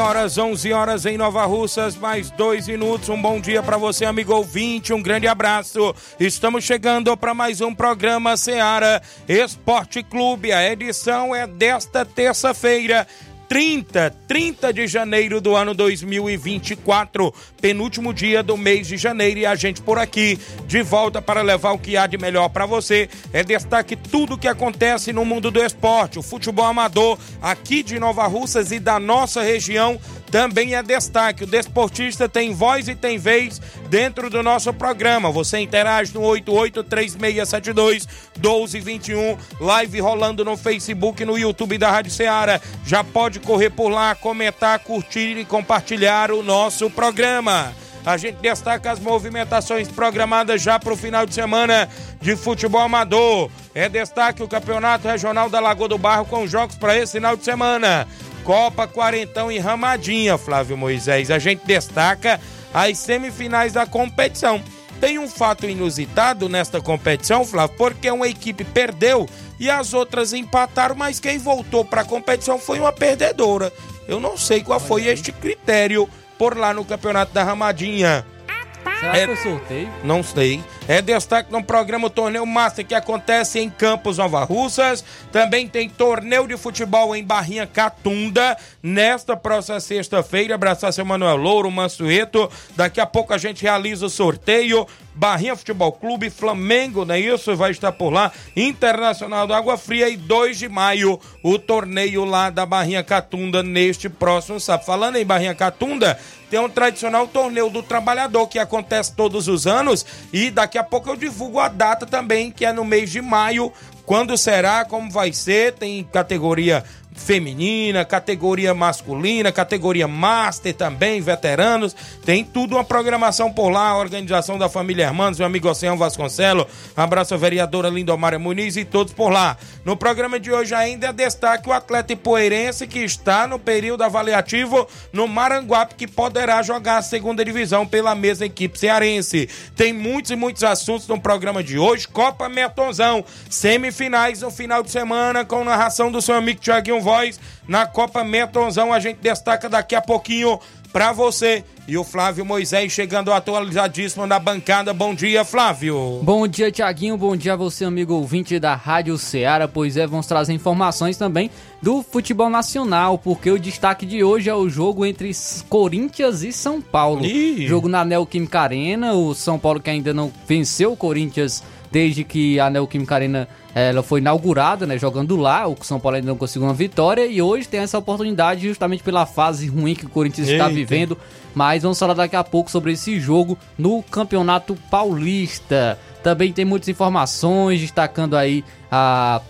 Horas, 11 horas em Nova Russas, mais dois minutos. Um bom dia para você, amigo ouvinte. Um grande abraço. Estamos chegando para mais um programa Seara Esporte Clube. A edição é desta terça-feira. 30, 30 de janeiro do ano 2024, penúltimo dia do mês de janeiro e a gente por aqui de volta para levar o que há de melhor para você. É destaque tudo o que acontece no mundo do esporte, o futebol amador aqui de Nova Russas e da nossa região também é destaque. O desportista tem voz e tem vez dentro do nosso programa. Você interage no 883672 1221, live rolando no Facebook no YouTube da Rádio Ceará. Já pode correr por lá, comentar, curtir e compartilhar o nosso programa. A gente destaca as movimentações programadas já para o final de semana de futebol amador. É destaque o Campeonato Regional da Lagoa do Barro com jogos para esse final de semana. Copa Quarentão e Ramadinha, Flávio Moisés. A gente destaca as semifinais da competição. Tem um fato inusitado nesta competição, Flávio, porque uma equipe perdeu e as outras empataram, mas quem voltou para a competição foi uma perdedora. Eu não sei qual foi este critério por lá no Campeonato da Ramadinha. Será é, que foi sorteio? Não sei. É destaque no programa o Torneio Master que acontece em Campos Nova Russas. Também tem torneio de futebol em Barrinha Catunda. Nesta próxima sexta-feira, abraçar seu Manuel Louro, Mansueto. Daqui a pouco a gente realiza o sorteio. Barrinha Futebol Clube, Flamengo, não é isso? Vai estar por lá. Internacional do Água Fria e 2 de maio, o torneio lá da Barrinha Catunda neste próximo sábado. Falando em Barrinha Catunda, tem um tradicional torneio do trabalhador que acontece todos os anos e daqui a pouco eu divulgo a data também, que é no mês de maio. Quando será, como vai ser, tem categoria feminina, categoria masculina, categoria master também, veteranos, tem tudo uma programação por lá, a organização da família Hermanos, meu amigo Oceano Vasconcelo, abraço a vereadora Lindomara Muniz e todos por lá. No programa de hoje ainda é destaque o atleta ipoeirense que está no período avaliativo no Maranguape, que poderá jogar a segunda divisão pela mesma equipe cearense. Tem muitos e muitos assuntos no programa de hoje, Copa Metonzão, semifinais no final de semana com narração do seu amigo Tiaguinho Voz na Copa Metonzão. A gente destaca daqui a pouquinho para você. E o Flávio Moisés chegando atualizadíssimo na bancada. Bom dia, Flávio. Bom dia, Tiaguinho. Bom dia a você, amigo ouvinte da Rádio Ceará. Pois é, vamos trazer informações também do futebol nacional, porque o destaque de hoje é o jogo entre Corinthians e São Paulo. Ih. Jogo na Neoquímica Arena. O São Paulo que ainda não venceu o Corinthians desde que a Neoquímica Arena ela foi inaugurada, né, jogando lá. O São Paulo ainda não conseguiu uma vitória e hoje tem essa oportunidade justamente pela fase ruim que o Corinthians Eita. está vivendo. Mas vamos falar daqui a pouco sobre esse jogo no Campeonato Paulista. Também tem muitas informações destacando aí a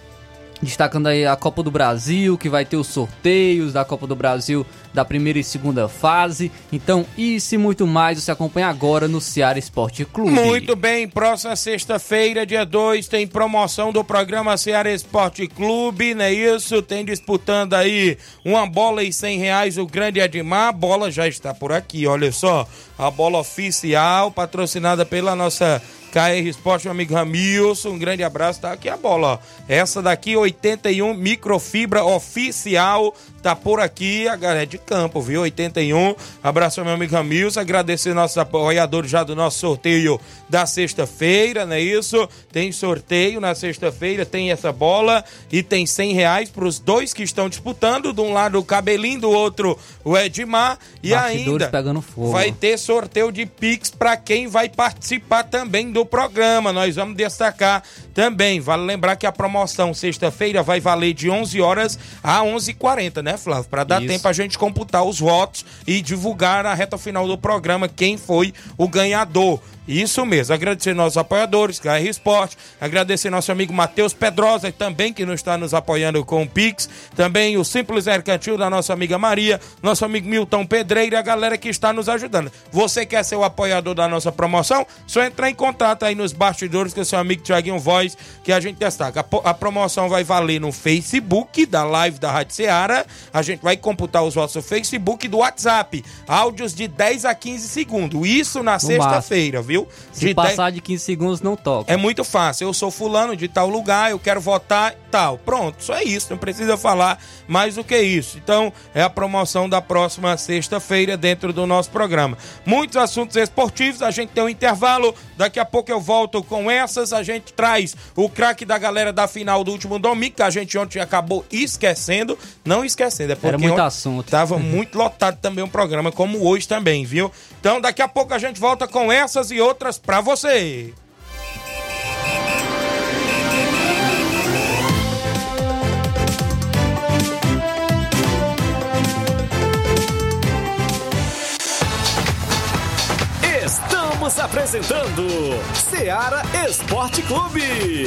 destacando aí a Copa do Brasil, que vai ter os sorteios da Copa do Brasil da primeira e segunda fase. Então, isso e muito mais você acompanha agora no Ceará Esporte Clube. Muito bem, próxima sexta-feira, dia 2, tem promoção do programa Ceará Esporte Clube, não é isso? Tem disputando aí uma bola e cem reais o grande Edmar. A bola já está por aqui, olha só. A bola oficial, patrocinada pela nossa KR Esporte, meu amigo Ramilson, um grande abraço. Tá aqui a bola, ó. Essa daqui, 81 microfibra oficial, tá por aqui, a galera de campo, viu? 81. Abraço ao meu amigo Ramilson, agradecer nossos apoiadores já do nosso sorteio da sexta-feira, não é isso? Tem sorteio na sexta-feira, tem essa bola e tem 100 reais pros dois que estão disputando. De um lado o Cabelinho, do outro o Edmar. E Bastidores ainda pegando fogo. vai ter sorteio de Pix para quem vai participar também do programa. Nós vamos destacar também. Vale lembrar que a promoção sexta-feira vai valer de 11 horas a 11h40, né, Flávio? Para dar Isso. tempo a gente computar os votos e divulgar na reta final do programa quem foi o ganhador. Isso mesmo, agradecer nossos apoiadores, KR Esporte, agradecer nosso amigo Matheus Pedrosa, também que nos está nos apoiando com o Pix, também o Simples Mercantil da nossa amiga Maria, nosso amigo Milton Pedreira e a galera que está nos ajudando. Você quer ser o apoiador da nossa promoção? Só entrar em contato aí nos bastidores com o seu amigo Tiaguinho Voz, que a gente destaca. A, promoção vai valer no Facebook da live da Rádio Seara, a gente vai computar os votos do Facebook e do WhatsApp, áudios de 10 a 15 segundos, isso na sexta-feira, viu? Se De 10 passar de 15 segundos, não toca. é muito fácil. Eu sou fulano de tal lugar, eu quero votar tal. Pronto, só é isso. Não precisa falar mais do que isso. Então, é a promoção da próxima sexta-feira dentro do nosso programa. Muitos assuntos esportivos, a gente tem um intervalo. Daqui a pouco eu volto com essas. A gente traz o craque da galera da final do último domingo, que a gente ontem acabou esquecendo. Não esquecendo, é porque Era muito assunto. Tava muito lotado também o programa, como hoje também, viu? Então, daqui a pouco a gente volta com essas e outras pra você. Estamos apresentando Seara Esporte Clube.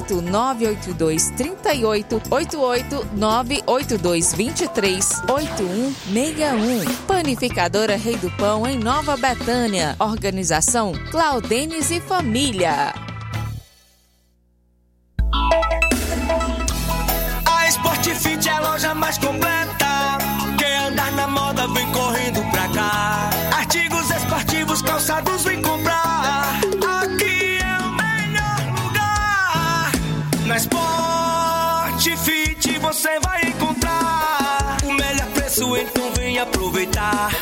982 38 88 982 23 8161. Panificadora Rei do Pão, em Nova Betânia. Organização Claudenes e Família. A Sport Fit é a loja mais completa. Quem andar na moda vem correndo pra cá. Artigos esportivos, calçados vem comprar. Aproveitar.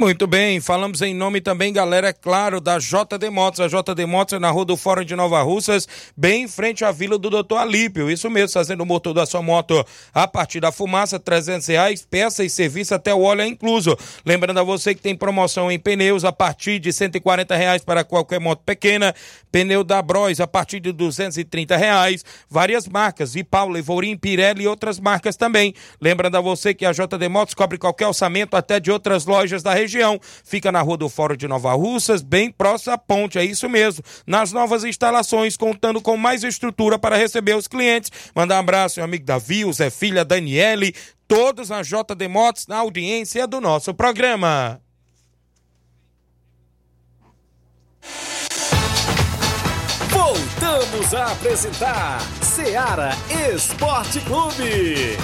Muito bem, falamos em nome também, galera, é claro, da JD Motos. A JD Motos é na rua do Fórum de Nova Russas, bem em frente à vila do Doutor Alípio. Isso mesmo, fazendo o motor da sua moto a partir da fumaça, 300 reais, peça e serviço até o óleo é incluso. Lembrando a você que tem promoção em pneus a partir de 140 reais para qualquer moto pequena, pneu da Bros a partir de 230 reais, várias marcas, Ipau, Levorim, Pirelli e outras marcas também. Lembrando a você que a JD Motos cobre qualquer orçamento até de outras lojas da região. Fica na rua do Fórum de Nova Russas, bem próximo à ponte, é isso mesmo. Nas novas instalações, contando com mais estrutura para receber os clientes. Mandar um abraço, meu amigo Davi, o Zé Filha, Daniele, todos na JD Motos, na audiência do nosso programa. Voltamos a apresentar Seara Esporte Clube.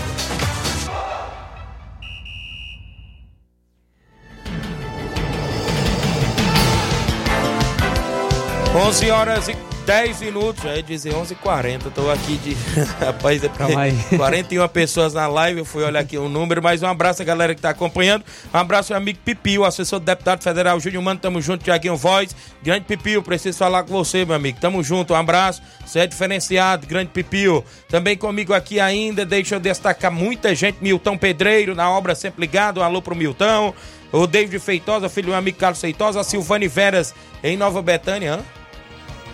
11 horas e 10 minutos, já ia dizer 11h40. Tô aqui de. Rapaz, é aí. 41 pessoas na live. Eu fui olhar aqui o número, mas um abraço a galera que tá acompanhando. Um abraço ao amigo Pipio, assessor do deputado federal Júnior Mano. Tamo junto, Tiaguinho Voz. Grande Pipio, preciso falar com você, meu amigo. Tamo junto, um abraço. Você é diferenciado, grande Pipio. Também comigo aqui ainda, deixa eu destacar muita gente. Milton Pedreiro, na obra sempre ligado. Um alô pro Milton. O David Feitosa, filho do meu amigo Carlos Feitosa. A Silvane Veras, em Nova Betânia. Hã?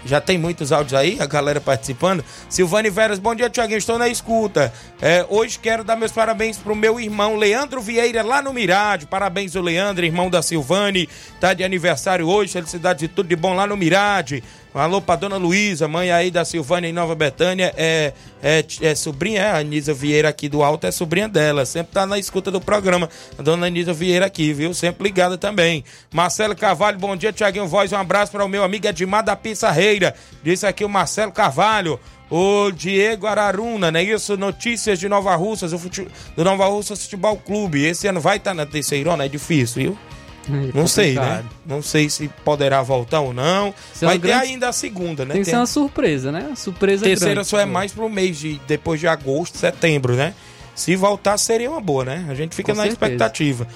Já tem muitos áudios aí, a galera participando. Silvane Veras, bom dia, Tiaguinho. Estou na escuta. É, hoje quero dar meus parabéns pro meu irmão Leandro Vieira, lá no Mirade. Parabéns, o Leandro, irmão da Silvane. Tá de aniversário hoje. Felicidades e tudo de bom lá no Mirade. Um alô pra dona Luísa, mãe aí da Silvânia em Nova Betânia. É, é, é sobrinha, é, a Anísia Vieira aqui do Alto é sobrinha dela. Sempre tá na escuta do programa. A dona Anísia Vieira aqui, viu? Sempre ligada também. Marcelo Carvalho, bom dia, Tiaguinho Voz. Um abraço para o meu amigo Edmar da Pissarreira. Disse aqui o Marcelo Carvalho. O Diego Araruna, não é isso? Notícias de Nova Russas, do Nova Russas Futebol Clube. Esse ano vai estar tá na terceirona, é difícil, viu? Não sei, né? Não sei se poderá voltar ou não. Isso é Vai uma ter grande- ainda a segunda, né? Tem que ser uma surpresa, né? Uma surpresa terceira grande. só é mais pro mês de depois de agosto, setembro, né? Se voltar seria uma boa, né? A gente fica Com na certeza. expectativa.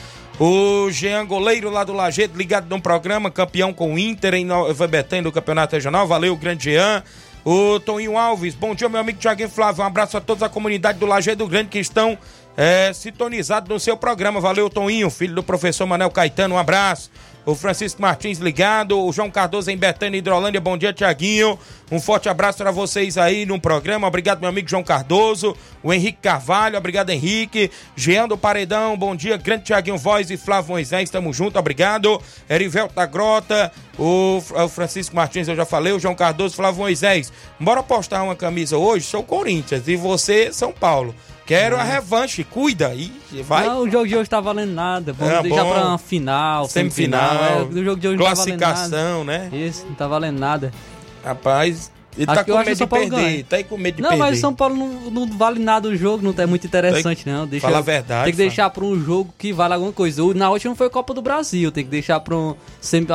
O Jean Goleiro lá do Lajeito, ligado num programa, campeão com o Inter em Nova Betânia do Campeonato Regional. Valeu, grande Jean. O Toninho Alves, bom dia, meu amigo Tiaguinho Flávio. Um abraço a toda a comunidade do Lajeado Grande que estão é, sintonizados no seu programa. Valeu, Toninho, filho do professor Manel Caetano. Um abraço. O Francisco Martins ligado, o João Cardoso em Betânia, Hidrolândia. Bom dia, Tiaguinho. Um forte abraço para vocês aí no programa. Obrigado, meu amigo João Cardoso. O Henrique Carvalho, obrigado, Henrique. Jean do Paredão, bom dia. Grande Tiaguinho Voz e Flávio Moisés, tamo junto, obrigado. Erivelto da Grota, o Francisco Martins, eu já falei. O João Cardoso, Flávio Moisés. Bora postar uma camisa hoje? Sou Corinthians e você, São Paulo. Quero a revanche, cuida. Ih, vai. Não, o jogo de hoje tá valendo nada. Vamos É, deixar bom. pra uma final, Semifinal, semifinal. É, o jogo de hoje não tá valendo nada. classificação, né? Isso, não tá valendo nada. Rapaz, ele Acho tá com medo de perder. ganha. Tá aí com medo de não, perder. mas o São Paulo não, não vale nada o jogo, não é muito interessante, não. Deixa, Fala a verdade, Tem que deixar pra um jogo que vale alguma coisa. O, na última foi Copa do Brasil, tem que deixar pra um.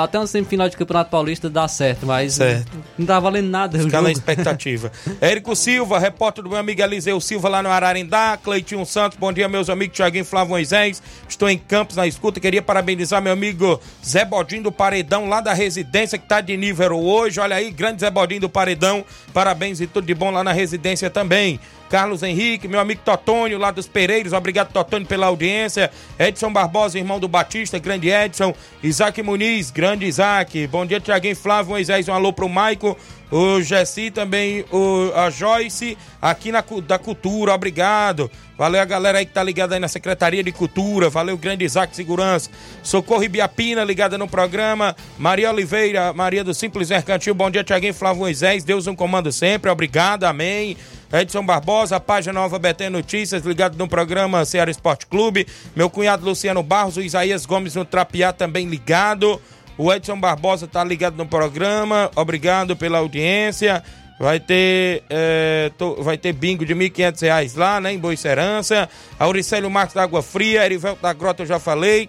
até uma semifinal de Campeonato Paulista dar certo, mas Certo. não tá valendo nada o Ficar jogo. na expectativa. Érico Silva, repórter do meu amigo Eliseu Silva lá no Ararendá. Cleitinho Santos, bom dia, meus amigos. Tiaguinho Flávio Moisés. Estou em Campos na escuta. Queria parabenizar meu amigo Zé Bodinho do Paredão, lá da residência que tá de nível hoje. Olha aí, grande Zé Bodinho do Paredão. Parabéns e tudo de bom lá na residência também. Carlos Henrique, meu amigo Totônio, lá dos Pereiros. Obrigado, Totônio, pela audiência. Edson Barbosa, irmão do Batista, grande Edson. Isaac Muniz, grande Isaac. Bom dia, Tiaguinho Flávio Moisés. Um alô pro Maico. O Gessi também, o, a Joyce, aqui na, da Cultura, obrigado. Valeu a galera aí que tá ligada aí na Secretaria de Cultura. Valeu, grande Isaac Segurança. Socorro Ibiapina, ligada no programa. Maria Oliveira, Maria do Simples Mercantil. Bom dia, Tiaguinho Flávio Moisés. Deus um comando sempre. Obrigado, amém. Edson Barbosa, página Nova BT Notícias, ligado no programa Ceará Esporte Clube. Meu cunhado Luciano Barros, o Isaías Gomes no Trapiá também ligado. O Edson Barbosa tá ligado no programa. Obrigado pela audiência. Vai ter, é, vai ter bingo de 1.500 reais lá, né, em Boicerança. Auricélio Marcos da Água Fria, Erivelto da Grota, eu já falei.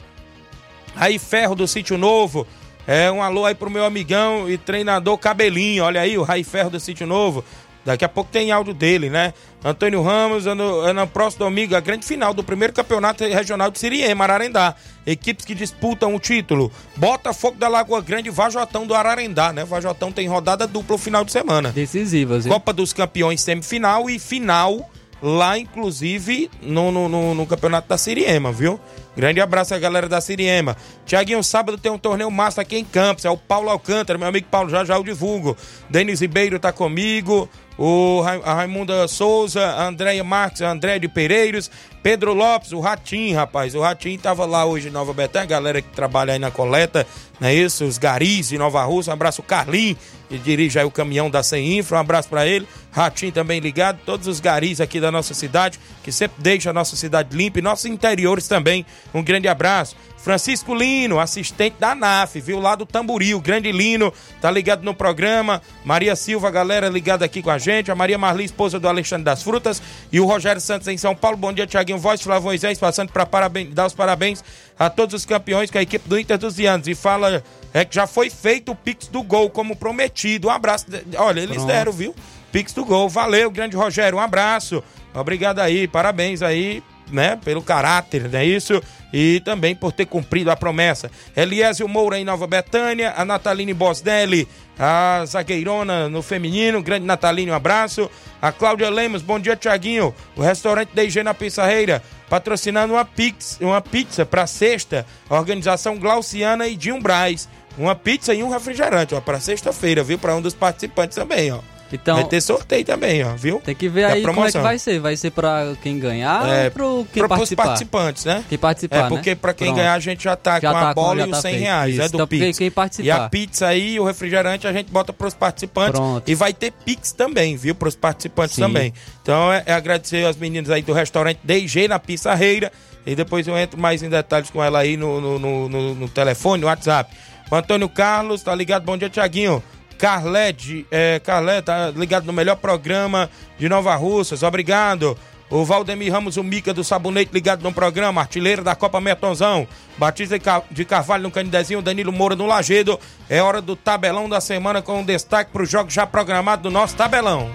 Aí Ferro do Sítio Novo. É um alô aí pro meu amigão e treinador Cabelinho. Olha aí, o Rai Ferro do Sítio Novo. Daqui a pouco tem áudio dele, né? Antônio Ramos, é no, próximo domingo, a grande final do primeiro campeonato regional de Siriema, Ararendá. Equipes que disputam o título. Botafogo da Lagoa Grande e Vajotão do Ararendá, né? Vajotão tem rodada dupla no final de semana. Decisivas, viu? Copa dos Campeões semifinal e final lá, inclusive, no, no, no- no campeonato da Siriema, viu? Grande abraço à galera da Siriema. Tiaguinho, sábado tem um torneio massa aqui em Campos. É o Paulo Alcântara, meu amigo Paulo, já já eu divulgo. Denis Ribeiro tá comigo. O Ra- Raimunda Souza, Andréia Marques, André de Pereiros, Pedro Lopes, o Ratinho, rapaz. O Ratinho tava lá hoje em Nova Betânia, galera que trabalha aí na coleta, não é isso? Os garis de Nova Rússia. Um abraço, o Carlinho, que dirige aí o caminhão da Sem Infra. Um abraço pra ele. Ratinho também ligado. Todos os garis aqui da nossa cidade, que sempre deixa a nossa cidade limpa e nossos interiores também. Um grande abraço. Francisco Lino, assistente da NAF, viu lá do Tamboril, grande Lino, tá ligado no programa. Maria Silva, galera ligada aqui com a gente. A Maria Marli, esposa do Alexandre das Frutas. E o Rogério Santos em São Paulo. Bom dia, Tiaguinho Voz, Flávio Moisés, passando para dar os parabéns a todos os campeões com a equipe do Inter dos Dianos. E fala é que já foi feito o Pix do Gol, como prometido. Um abraço. Olha, eles Pronto. deram, viu? Pix do Gol. Valeu, grande Rogério. Um abraço. Obrigado aí, parabéns aí, né, pelo caráter, não é isso? E também por ter cumprido a promessa. Eliésio Moura em Nova Betânia, a Nataline Bosdelli, a zagueirona no feminino, grande Nataline, um abraço. A Cláudia Lemos, bom dia, Tiaguinho. O restaurante DG na Pissarreira, patrocinando uma, pix, uma pizza para sexta, a organização Glauciana e Dinho Braz. Uma pizza e um refrigerante, ó, para sexta-feira, viu? Para um dos participantes também, ó. Então, Vai ter sorteio também, ó, viu? tem que ver Da aí como é que promoção. vai ser. Vai ser pra quem ganhar É, ou pro quem pros participar? participantes, né? Quem participar, É, né? porque pra quem Pronto. ganhar a gente já tá Já com tá a bola e tá os 100 feito. reais, é do então, Pix. quem participar. E a pizza aí, o refrigerante a gente bota pros participantes. Pronto. E vai ter Pix também, viu? Pros participantes Sim. também. Então é, é agradecer aos meninos aí do restaurante DG na Pissarreira. E depois eu entro mais em detalhes com ela aí no, no, no, no- no telefone, no WhatsApp. O Antônio Carlos, tá ligado? Bom dia, Tiaguinho. Carlete, é, Carlete, tá ligado no melhor programa de Nova Russas, obrigado. O Valdemir Ramos, o Mica do Sabonete, ligado no programa, artilheiro da Copa Metonzão. Batista de Ca- de Carvalho no Canidezinho, Danilo Moura no Lagedo. É hora do tabelão da semana com destaque para os jogos já programados do nosso tabelão.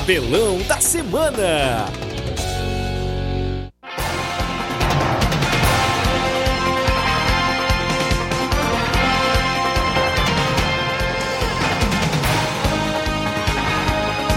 Tabelão da semana.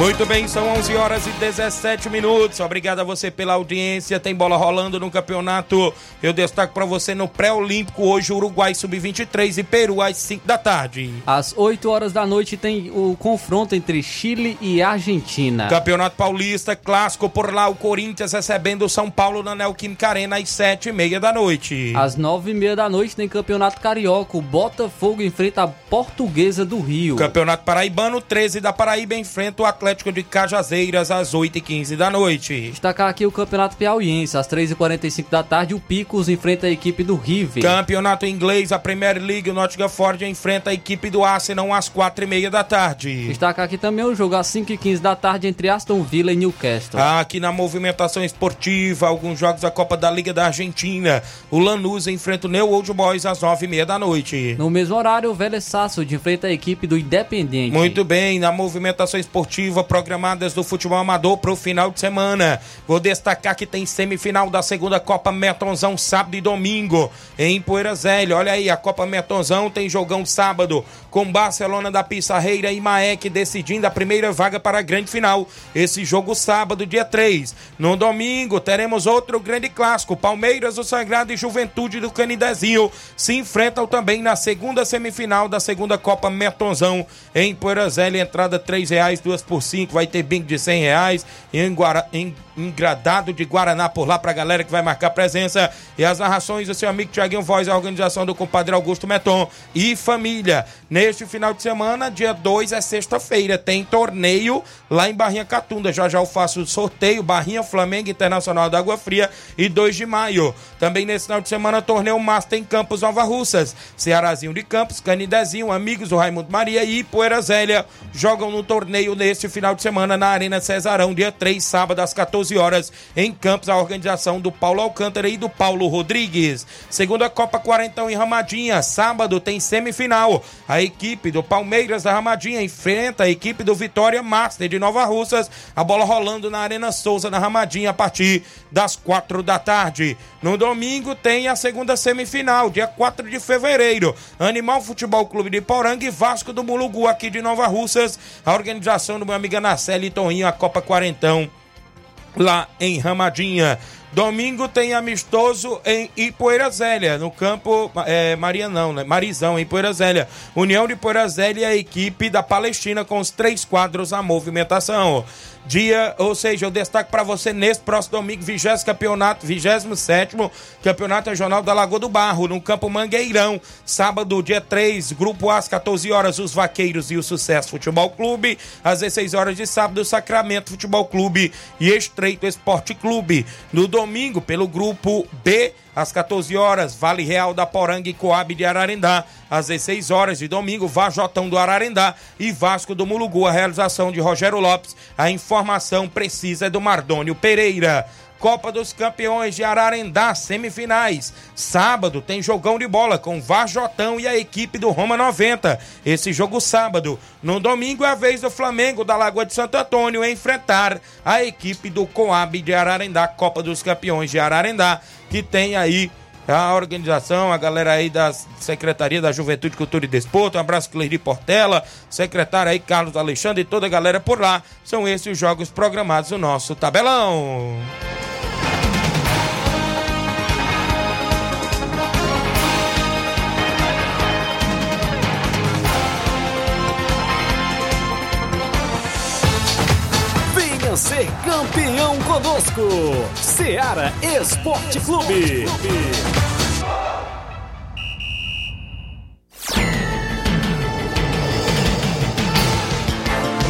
Muito bem, são 11 horas e 17 minutos. Obrigado a você pela audiência. Tem bola rolando no campeonato. Eu destaco para você no pré-olímpico hoje Uruguai sub-23 e Peru às 5 da tarde. Às 8 horas da noite tem o confronto entre Chile e Argentina. Campeonato Paulista, clássico por lá, o Corinthians recebendo o São Paulo na Neoquímica Arena às 7 e meia da noite. Às 9 e meia da noite tem Campeonato Carioca. O Botafogo enfrenta a Portuguesa do Rio. Campeonato Paraibano, 13 da Paraíba enfrenta o Atlético de Cajazeiras às 8 e 15 da noite. Destacar aqui o Campeonato Piauiense. Às 3h45 da tarde, o Picos enfrenta a equipe do River. Campeonato Inglês, a Premier League, o Nottingham Forest enfrenta a equipe do Arsenal às 4 e meia da tarde. Destacar aqui também o jogo às 5h15 da tarde entre Aston Villa e Newcastle. Aqui na movimentação esportiva, alguns jogos da Copa da Liga da Argentina. O Lanús enfrenta o New Old Boys às 9 e meia da noite. No mesmo horário, o Vélez Sarsfield enfrenta a equipe do Independiente. Muito bem, na movimentação esportiva programadas do futebol amador para o final de semana. Vou destacar que tem semifinal da segunda Copa Metonzão sábado e domingo em Poeira. Olha aí, a Copa Metonzão tem jogão sábado com Barcelona da Pissarreira e Maek decidindo a primeira vaga para a grande final. Esse jogo sábado, dia 3. No domingo teremos outro grande clássico. Palmeiras do Sagrado e Juventude do Canidezinho se enfrentam também na segunda semifinal da segunda Copa Metonzão em Poeira. Entrada 3 reais, duas por cinco. Vai ter bingo de 100 reais. Em Guara... em engradado de Guaraná por lá pra galera que vai marcar presença. E as narrações do seu amigo Tiaguinho Voz, a organização do compadre Augusto Meton e família. Neste final de semana, dia 2 é sexta-feira, tem torneio lá em Barrinha Catunda. Já já eu faço o sorteio, Barrinha Flamengo Internacional da Água Fria e 2 de maio. Também nesse final de semana, torneio Master em Campos Nova Russas. Cearazinho de Campos, Canidezinho, amigos do Raimundo Maria e Poeira Zélia jogam no torneio neste final de semana na Arena Cesarão, dia 3, sábado às 14 horas, em Campos, a organização do Paulo Alcântara e do Paulo Rodrigues. Segunda Copa Quarentão em Ramadinha, sábado tem semifinal. A equipe do Palmeiras da Ramadinha enfrenta a equipe do Vitória Master de Nova Russas. A bola rolando na Arena Souza na Ramadinha a partir das 4 da tarde. No domingo tem a segunda semifinal, dia 4 de fevereiro. Animal Futebol Clube de Poranga e Vasco do Mulugu aqui de Nova Russas. A organização do meu amigo Anaceli Toninho, a Copa Quarentão lá em Ramadinha. Domingo tem amistoso em Ipoeira Zélia, no campo é, Maria não, né? Marizão, em Ipoeira Zélia. União de Ipoeira Zélia e a equipe da Palestina com os três quadros na movimentação. Dia, ou seja, eu destaco para você nesse próximo domingo, 20 campeonato, 27 campeonato regional da Lagoa do Barro, no campo Mangueirão. Sábado, dia 3, grupo A, às 14 horas, os Vaqueiros e o Sucesso Futebol Clube. Às 16 horas de sábado, o Sacramento Futebol Clube e Estreito Esporte Clube. No domingo, pelo grupo B, às 14 horas, Vale Real da Poranga e Coab de Ararendá. Às 16 horas de domingo, Vajotão do Ararendá e Vasco do Mulugu. A realização de Rogério Lopes. A informação precisa do Mardônio Pereira. Copa dos Campeões de Ararendá, semifinais. Sábado tem jogão de bola com Varjotão e a equipe do Roma 90. Esse jogo sábado. No domingo é a vez do Flamengo da Lagoa de Santo Antônio enfrentar a equipe do Coab de Ararendá, Copa dos Campeões de Ararendá, que tem aí a organização, a galera aí da Secretaria da Juventude, Cultura e Desporto, um abraço Cleiri Portela, secretário aí Carlos Alexandre e toda a galera por lá. São esses os jogos programados no nosso tabelão. Ser campeão conosco. Seara Esporte Clube.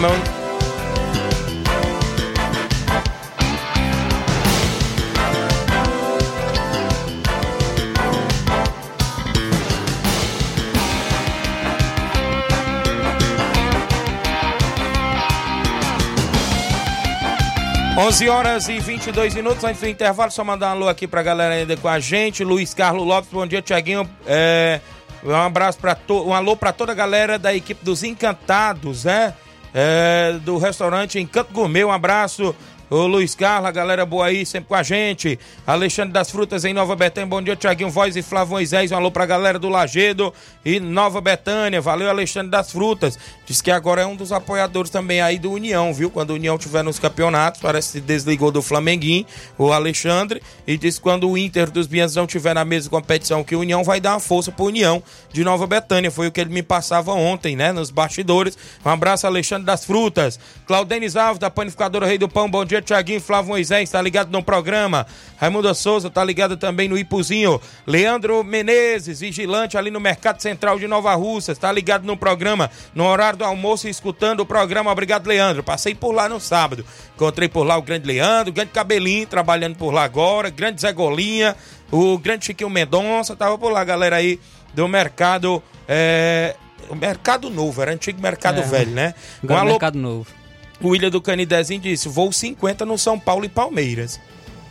Não. 11 horas e 22 minutos antes do intervalo, só mandar um alô aqui pra galera ainda com a gente. Luiz Carlos Lopes, bom dia, Tiaguinho. É, um abraço para to... um alô para toda a galera da equipe dos Encantados, né? É, do restaurante Encanto Gourmet. Um abraço. Ô Luiz Carlos, a galera boa aí, sempre com a gente. Alexandre das Frutas em Nova Betânia. Bom dia, Tiaguinho Voz e Flávio Moisés. Um alô pra galera do Lagedo e Nova Betânia. Valeu, Alexandre das Frutas. Diz que agora é um dos apoiadores também aí do União, viu? Quando o União tiver nos campeonatos, parece que desligou do Flamenguinho, o Alexandre. E diz que quando o Inter dos Bianos não tiver na mesma competição que o União, vai dar uma força pro União de Nova Betânia. Foi o que ele me passava ontem, né? Nos bastidores. Um abraço, Alexandre das Frutas. Claudenis Alves, da Panificadora Rei do Pão. Bom dia, Tiaguinho Flávio Moisés, tá ligado no programa. Raimundo Souza, tá ligado também no Ipuzinho. Leandro Menezes, vigilante ali no Mercado Central de Nova Russa, tá ligado no programa, no horário do almoço, escutando o programa. Obrigado, Leandro. Passei por lá no sábado. Encontrei por lá o grande Leandro, o grande Cabelinho, trabalhando por lá agora, grande Zé Golinha, o grande Chiquinho Mendonça, tava por lá, galera aí do mercado. É... O Mercado Novo, era antigo Mercado É. Velho, né? Agora alô Mercado Novo. O William do Canidezinho disse: voo 50 no São Paulo e Palmeiras.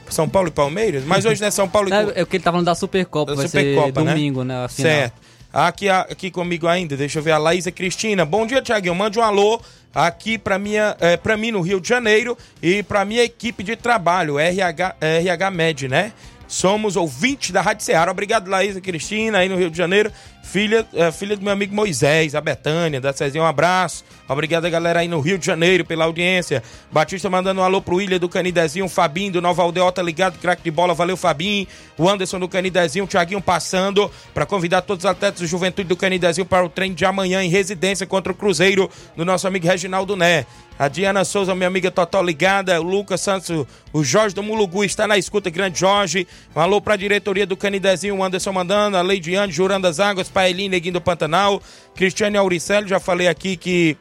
São Paulo e Palmeiras? Mas hoje não é São Paulo e Não, é o que ele tá falando da Supercopa, Da vai Supercopa, ser né? domingo, né? Certo. Aqui, aqui comigo ainda, deixa eu ver a Laísa Cristina. Bom dia, Tiaguinho. Mande um alô aqui pra, minha, é, pra mim no Rio de Janeiro e pra minha equipe de trabalho, RH, RH Med, né? Somos ouvintes da Rádio Ceará. Obrigado, Laísa Cristina, aí no Rio de Janeiro. Filha, é, filha do meu amigo Moisés, a Betânia, da Cezinha, um abraço. Obrigado a galera aí no Rio de Janeiro pela audiência. Batista mandando um alô pro William do Canidezinho, Fabinho do Nova Aldeota ligado, craque de bola, valeu Fabinho. O Anderson do Canidezinho, o Thiaguinho passando para convidar todos os atletas do Juventude do Canidezinho para o treino de amanhã em residência contra o Cruzeiro do nosso amigo Reginaldo Né. A Diana Souza, minha amiga Totó ligada, o Lucas Santos, o Jorge do Mulugu está na escuta, grande Jorge. Um alô pra diretoria do Canidezinho, o Anderson mandando, a Leidiane, Jurando das Águas, Paelinho, Neguinho do Pantanal, Cristiane Auricelli, já falei aqui que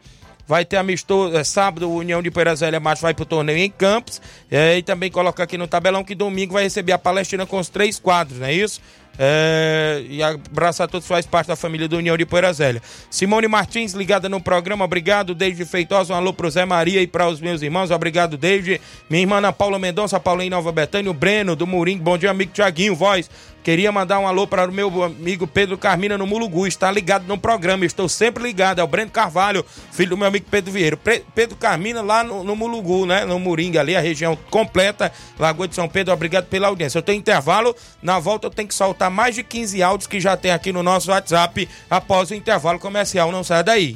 vai ter amistoso, é, sábado, o União de Poeira Zélia Macho vai pro torneio em Campos, é, e também coloca aqui no tabelão que domingo vai receber a Palestina com os três quadros, não é isso? É, e abraço a todos faz parte da família do União de Poeira Zélia. Simone Martins, ligada no programa, obrigado. David Feitosa, um alô pro Zé Maria e para os meus irmãos, obrigado, David. Minha irmã Ana Paula Mendonça, Paulinho Nova Betânia, o Breno do Murim, bom dia, amigo Tiaguinho, voz. Queria mandar um alô para o meu amigo Pedro Carmina no Mulugu, está ligado no programa, estou sempre ligado, é o Breno Carvalho, filho do meu amigo Pedro Vieira. Pre- Pedro Carmina lá no, no Mulugu, né, no Moringa ali, a região completa, Lagoa de São Pedro, obrigado pela audiência. Eu tenho intervalo, na volta eu tenho que soltar mais de 15 áudios que já tem aqui no nosso WhatsApp após o intervalo comercial, não sai daí.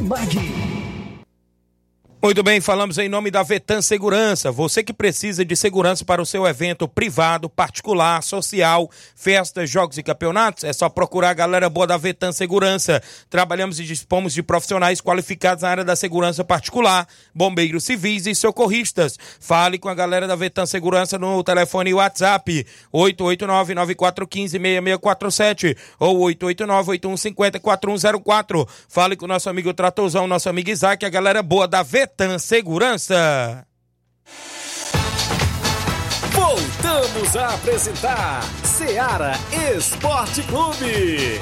Martimag. Muito bem, falamos em nome da Vetan Segurança. Você que precisa de segurança para o seu evento privado, particular, social, festas, jogos e campeonatos, é só procurar a galera boa da Vetan Segurança. Trabalhamos e dispomos de profissionais qualificados na área da segurança particular, bombeiros civis e socorristas. Fale com a galera da Vetan Segurança no telefone WhatsApp 889-9415-6647 ou 889-8150-4104. Fale com o nosso amigo Tratozão, nosso amigo Isaac, a galera boa da Vetan Segurança. Voltamos a apresentar Seara Esporte Clube.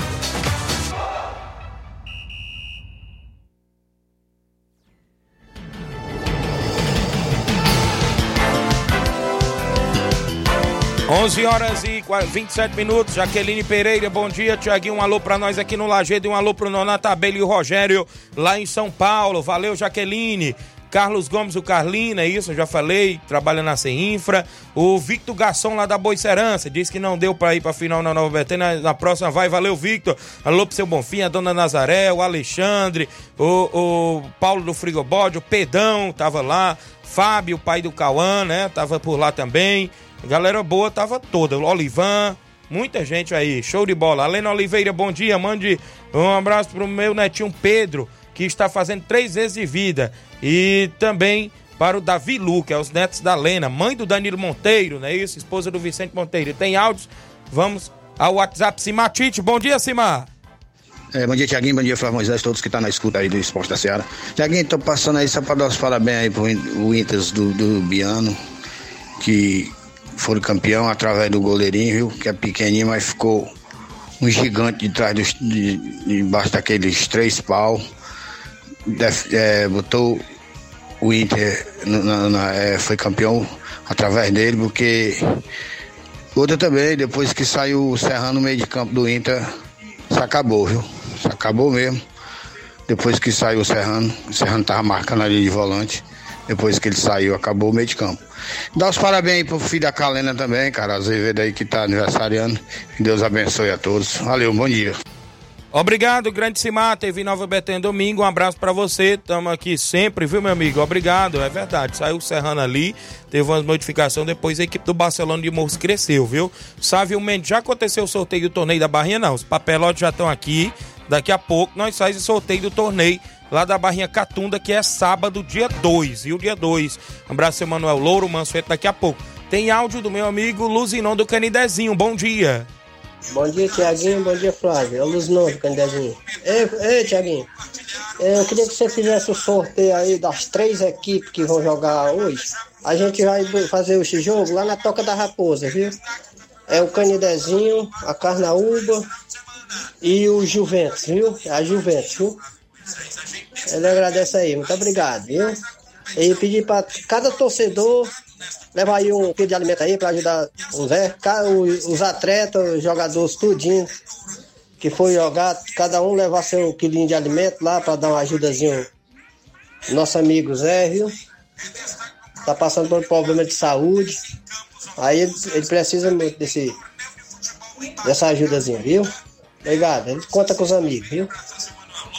11 horas e 27 minutos. Jaqueline Pereira, bom dia. Tiaguinho, um alô pra nós aqui no Lagedo e um alô pro Nonato Abelho e o Rogério lá em São Paulo. Valeu, Jaqueline. Carlos Gomes, o Carlina, é isso, eu já falei, trabalha na Infra. O Victor Garçom lá da Boicerança, disse que não deu pra ir pra final na Nova Betânia, na próxima vai, valeu Victor. Alô pro seu Bonfim, a dona Nazaré, o Alexandre, o, o Paulo do Frigobode, o Pedão tava lá, Fábio, pai do Cauã, né, tava por lá também. A galera boa tava toda, Olivan, muita gente aí, show de bola. Alena Oliveira, bom dia, mande um abraço pro meu netinho Pedro, que está fazendo três vezes de vida. E também para o Davi Lu, que é os netos da Lena, mãe do Danilo Monteiro, não é isso? Esposa do Vicente Monteiro. Tem áudios? Vamos ao WhatsApp Simatite. Bom dia, Simar. É, bom dia, Tiaguinho. Bom dia, Flávio Moisés, todos que estão tá na escuta aí do Esporte da Seara. Tiaguinho, tô passando aí só para dar os parabéns aí pro o Inter do, do Biano, que foram campeão através do goleirinho, viu? Que é pequenininho, mas ficou um gigante de trás dos, de, debaixo daqueles três pau. Def, é, botou o Inter na, na, é, foi campeão através dele, porque outra também, depois que saiu o Serrano no meio de campo do Inter, se acabou, viu? Se acabou mesmo. Depois que saiu o Serrano, o Serrano tava marcando ali de volante. Depois que ele saiu, acabou o meio de campo. Dá os parabéns pro filho da Calena também, cara, Azevedo aí que tá aniversariando. Que Deus abençoe a todos. Valeu, bom dia. Obrigado, grande Simar. Teve Nova Betânia domingo. Um abraço para você. Tamo aqui sempre, viu, meu amigo? Obrigado. É verdade. Saiu Serrano ali, teve umas modificações. Depois a equipe do Barcelona de Morros cresceu, viu? Sávio Mendes, já aconteceu o sorteio do torneio da Barrinha? Não. Os papelotes já estão aqui. Daqui a pouco nós saímos o sorteio do torneio lá da Barrinha Catunda, que é sábado, dia 2, viu? Dia 2. Um abraço, Emanuel Louro, Mansueto, daqui a pouco. Tem áudio do meu amigo Luzinon do Canidezinho. Bom dia. Bom dia, Tiaguinho. Bom dia, Flávio. É o Luzinon do Canidezinho. Ei, ei Tiaguinho. Eu queria que você fizesse o sorteio aí das três equipes que vão jogar hoje. A gente vai fazer esse jogo lá na Toca da Raposa, viu? É o Canidezinho, a Carnaúba e o Juventus, viu? A Juventus, viu? Ele agradece aí, muito obrigado, viu? E pedir para cada torcedor levar aí um quilo de alimento aí para ajudar os, é, os atletas, os jogadores, tudinho que foi jogar, cada um levar seu quilinho de alimento lá para dar uma ajudazinha. Nosso amigo Zé, viu? Tá passando por um problema de saúde. Aí ele, ele precisa muito desse, dessa ajudazinha, viu? Obrigado. Ele conta com os amigos, viu?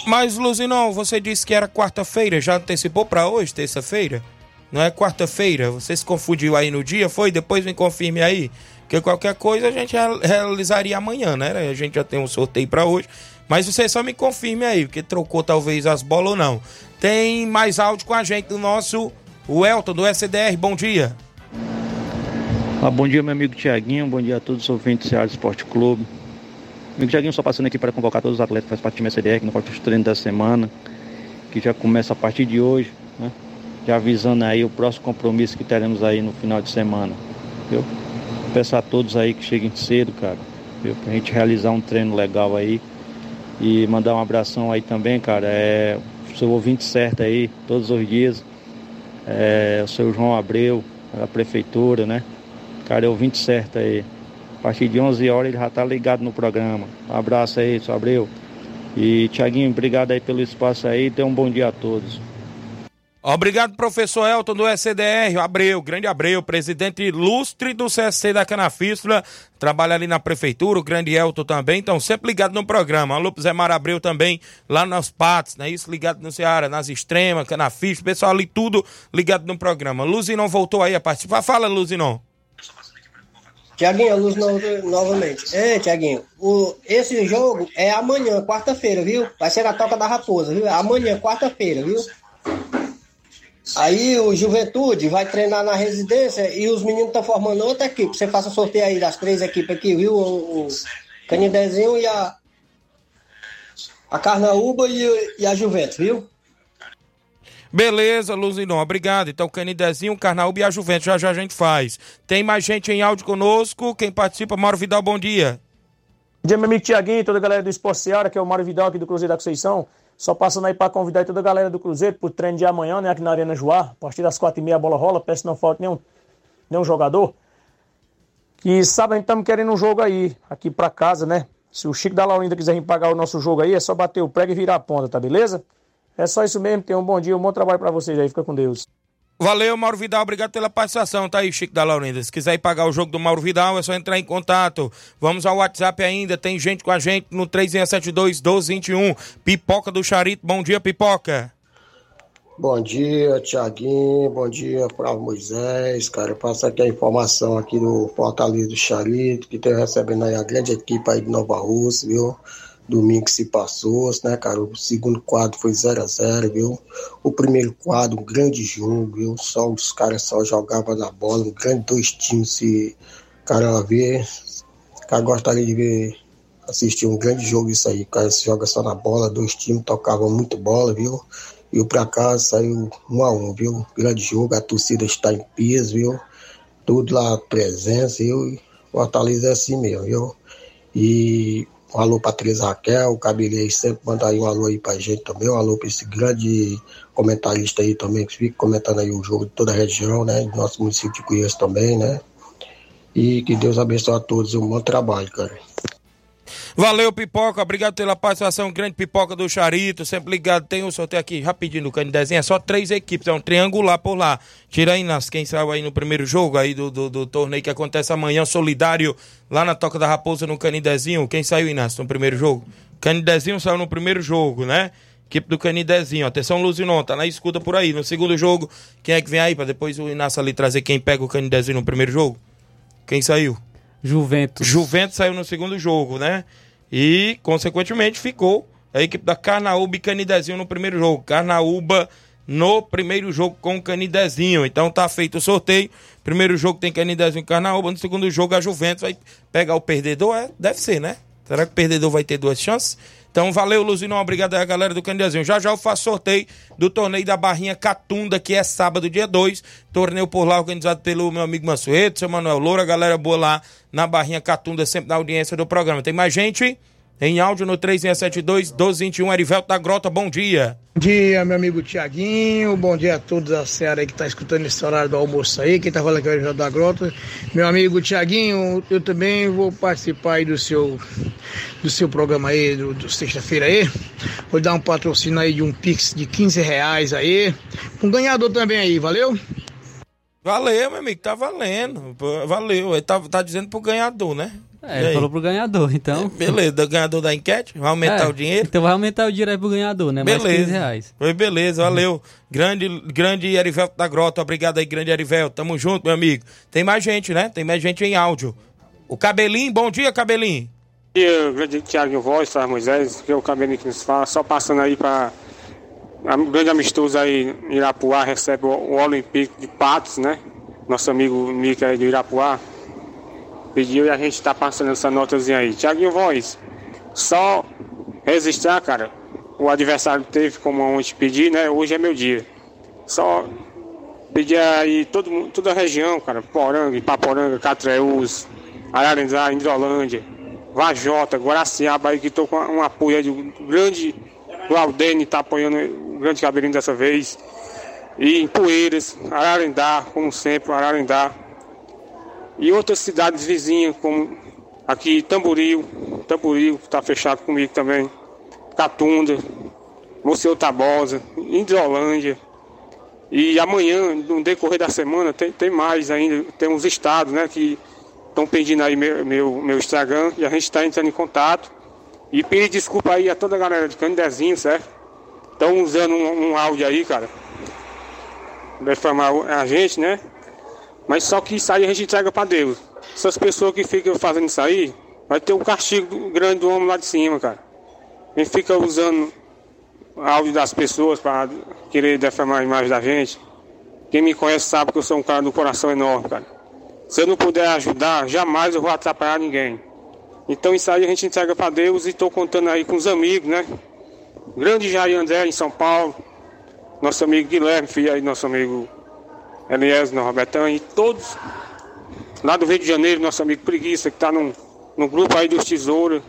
Mas, Luzinão, você disse que era quarta-feira, já antecipou para hoje, terça-feira? Não é quarta-feira? Você se confundiu aí no dia? Foi? Depois me confirme aí. Porque qualquer coisa a gente realizaria amanhã, né? A gente já tem um sorteio para hoje. Mas você só me confirme aí, porque trocou talvez as bolas ou não. Tem mais áudio com a gente do nosso o Elton do SDR. Bom dia. Ah, bom dia, meu amigo Tiaguinho. Bom dia a todos os ouvintes do Ceará Esporte Clube. Amigo Tiaguinho, só passando aqui para convocar todos os atletas que fazem parte do time que não falta os treinos da semana, que já começa a partir de hoje, né? Já avisando aí o próximo compromisso que teremos aí no final de semana, viu? Peço a todos aí que cheguem cedo, cara, viu? Pra gente realizar um treino legal aí. E mandar um abração aí também, cara, é seu ouvinte certo aí, todos os dias. É, o seu João Abreu, da prefeitura, né? Cara, é ouvinte certo aí. A partir de 11 horas ele já tá ligado no programa. Um abraço aí, Abreu. E Tiaguinho, obrigado aí pelo espaço aí. Tenha um bom dia a todos. Obrigado, professor Elton do SCDR, Abreu, grande Abreu, presidente ilustre do CSC da Canafístula, trabalha ali na prefeitura, o grande Elton também, então sempre ligado no programa. O Zé Mar Abreu também, lá nos Patos, né? Isso, ligado no Ceará, nas Extremas, Canafístula, pessoal ali tudo ligado no programa. Luzinon voltou aí a participar. Fala, Luzinon. Tiaguinho, a luz no, novamente. É, Tiaguinho, o, esse jogo é amanhã, quarta-feira, viu? Vai ser na Toca da Raposa, viu? Amanhã, quarta-feira, viu? Aí o Juventude vai treinar na residência e os meninos estão formando outra equipe. Você faça sorteio aí das três equipes aqui, viu? O, o Canidezinho e a. A Carnaúba e, e a Juventus, viu? Beleza, Luzinon, obrigado. Então, Canidezinho, Carnaúba e a Juventus, já já a gente faz. Tem mais gente em áudio conosco. Quem participa, Mauro Vidal, bom dia. Bom dia, meu amigo Tiaguinho, toda a galera do Esporte Seara, que é o Mário Vidal aqui do Cruzeiro da Conceição. Só passando aí para convidar toda a galera do Cruzeiro pro treino de amanhã, né, aqui na Arena Joá. A partir das quatro e meia a bola rola, peço que não falte nenhum, nenhum jogador. Que sabe, a gente estamos querendo um jogo aí, aqui para casa, né? Se o Chico da Laurinda quiser vir pagar o nosso jogo aí, é só bater o prego e virar a ponta, tá beleza? É só isso mesmo, tenham um bom dia, um bom trabalho para vocês aí, fica com Deus. Valeu, Mauro Vidal, obrigado pela participação. Tá aí, Chico da Laurinda. Se quiser ir pagar o jogo do Mauro Vidal, é só entrar em contato. Vamos ao WhatsApp ainda, tem gente com a gente no 3672 1221. Pipoca do Charito, bom dia, Pipoca. Bom dia, Tiaguinho. Bom dia, Flávio Moisés. Cara, passa aqui a informação aqui do Fortaleza do Charito, que tem recebendo aí a grande equipe aí de Nova Rússia, viu? Domingo que se passou, né, cara? O segundo quadro foi 0 a 0 viu? O primeiro quadro, um grande jogo, viu? Só os caras só jogavam na bola, um grande dois times se. Cara, ver. Cara, gostaria de ver assistir um grande jogo isso aí. Cara, se joga só na bola, dois times tocavam muito bola, viu? E o pra cá saiu um a um, viu? Grande jogo, a torcida está em peso, viu? Tudo lá presença, viu? Fortaleza é assim mesmo, viu? E um alô pra Teresa Raquel, o Cabelei sempre manda aí um alô aí pra gente também, um alô pra esse grande comentarista aí também, que fica comentando aí o jogo de toda a região, né? Do nosso município de Cuias também, né? E que Deus abençoe a todos, um bom trabalho, cara. Valeu, Pipoca. Obrigado pela participação. Grande Pipoca do Charito. Sempre ligado. Tem um sorteio aqui rapidinho no Canidezinho. É só três equipes. É um triangular por lá. Tira aí, nas, quem saiu aí no primeiro jogo aí do, do, do, torneio que acontece amanhã, solidário, lá na Toca da Raposa, no Canidezinho. Quem saiu, Inácio, no primeiro jogo? Canidezinho saiu no primeiro jogo, né? Equipe do Canidezinho. Atenção, Luzinon, tá na escuta por aí. No segundo jogo, quem é que vem aí? Pra depois o Inácio ali trazer quem pega o Canidezinho no primeiro jogo? Quem saiu? Juventus. Juventus saiu no segundo jogo, né? E, consequentemente, ficou a equipe da Carnaúba e Canidezinho no primeiro jogo. Carnaúba no primeiro jogo com o Canidezinho. Então tá feito o sorteio. Primeiro jogo tem Canidezinho e Carnaúba. No segundo jogo a Juventus vai pegar o perdedor. É, deve ser, né? Será que o perdedor vai ter duas chances? Então valeu, Luzinão. Obrigado aí galera do Canidezinho. Já já eu faço sorteio do torneio da Barrinha Catunda, que é sábado, dia 2. Torneio por lá organizado pelo meu amigo Mansueto, seu Manuel Loura, galera boa lá na Barrinha Catunda, sempre na audiência do programa. Tem mais gente? Em áudio no 3672 1221, Erivelto da Grota, bom dia. Bom dia, meu amigo Tiaguinho. Bom dia a todos da Seara aí que tá escutando esse horário do almoço aí. Quem tá falando aqui é o Erivelto da Grota. Meu amigo Tiaguinho, eu também vou participar aí do seu, do seu programa aí, do, do sexta-feira aí. Vou dar um patrocínio aí de um Pix de 15 reais aí. Um ganhador também aí, valeu? Valeu, meu amigo, tá valendo. Valeu. Ele tá, tá dizendo pro ganhador, né? É, ele falou pro ganhador, então. É, beleza, ganhador da enquete, vai aumentar É, o dinheiro. Então vai aumentar o dinheiro aí pro ganhador, né? Mais 15 Beleza. reais. Foi beleza, valeu. Grande, grande Erivelto da Grota, obrigado aí, grande Erivelto. Tamo junto, meu amigo. Tem mais gente, né? Tem mais gente em áudio. O Cabelinho, bom dia, Cabelinho. Bom dia, grande Tiago Voz, Flávio Moisés, que é o cabelinho que nos fala, só passando aí para um grande amistoso aí em Irapuá, recebe o, o Olympique de Patos, né? Nosso amigo Mica aí de Irapuá. Pediu e a gente tá passando essa notazinha aí. Tiaguinho Voz, só registrar, cara. O adversário teve como ontem pedir, né? Hoje é meu dia. Só pedir aí todo, toda a região, cara. Poranga, Ipaporanga, Catreus, Ararendá, Indolândia, Vajota, Guaraciaba aí que tô com um apoio aí do grande Claudene tá apoiando o Grande Cabelinho dessa vez. E em Poeiras, Ararendá, como sempre, Ararendá. E outras cidades vizinhas, como aqui Tamboril, Tamboril está fechado comigo também. Catunda, Moceu Tabosa, Indrolândia. E amanhã, no decorrer da semana, tem, tem mais ainda, tem uns estados né, que estão pedindo aí meu, meu, meu Instagram e a gente está entrando em contato. E pedir desculpa aí a toda a galera de Candezinho, certo? Estão usando um, um áudio aí, cara. Defamar a gente, né? Mas só que isso aí a gente entrega para Deus. Essas pessoas que ficam fazendo isso aí, vai ter um castigo grande do homem lá de cima, cara. Quem fica usando áudio das pessoas para querer defamar a imagem da gente. Quem me conhece sabe que eu sou um cara do coração enorme, cara. Se eu não puder ajudar, jamais eu vou atrapalhar ninguém. Então isso aí a gente entrega para Deus e estou contando aí com os amigos, né? Grande Jair André em São Paulo, nosso amigo Guilherme, filho aí, nosso amigo Eliezer, no Robertão, e todos lá do Rio de Janeiro, nosso amigo Preguiça, que está no, no grupo aí dos Tesouros.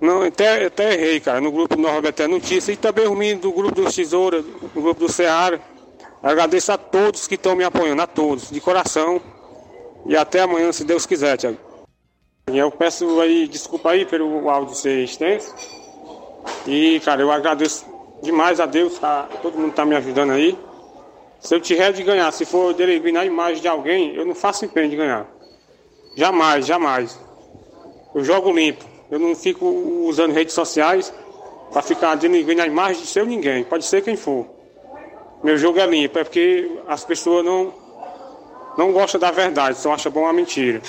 Não, até, até errei, cara, no grupo do Norberté Notícia e também o menino do grupo dos Tesouros, do grupo do Ceará. Agradeço a todos que estão me apoiando, a todos, de coração. E até amanhã, se Deus quiser, Tiago. Eu peço aí, desculpa aí pelo áudio ser extenso. E, cara, eu agradeço demais a Deus, tá? Todo mundo tá me ajudando aí. Se eu tiver de ganhar, se for denegrir a imagem de alguém, eu não faço empenho de ganhar. Jamais, jamais. Eu jogo limpo. Eu não fico usando redes sociais para ficar denegrindo a imagem de seu ninguém. Pode ser quem for. Meu jogo é limpo, é porque as pessoas não, não gostam da verdade, só acham bom a mentira.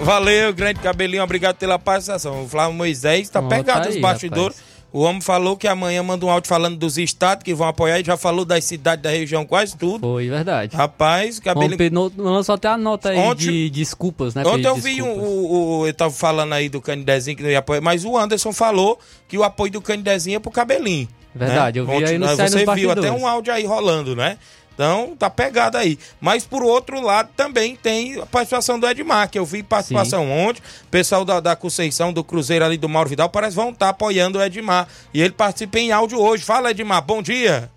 Valeu, grande cabelinho, obrigado pela participação. O Flávio Moisés tá Ó, pegado tá nos aí, bastidores. O homem falou que amanhã manda um áudio falando dos estados que vão apoiar e já falou das cidades da região, quase tudo. Foi verdade. Rapaz, cabelinho. Ontem no- lançou até a nota aí Ontem- de desculpas, né? Ontem eu vi um, o, o- eu tava falando aí do Canidezinho que não ia apoiar, mas o Anderson falou que o apoio do Canidezinho é pro cabelinho. Verdade, né? eu vi aí no Ontem, Você viu até um áudio aí rolando, né? Então, tá pegado aí. Mas por outro lado também tem a participação do Edmar, que eu vi participação ontem. O pessoal da, da Conceição, do Cruzeiro ali do Mauro Vidal, parece que vão estar apoiando o Edmar. E ele participa em áudio hoje. Fala, Edmar, bom dia.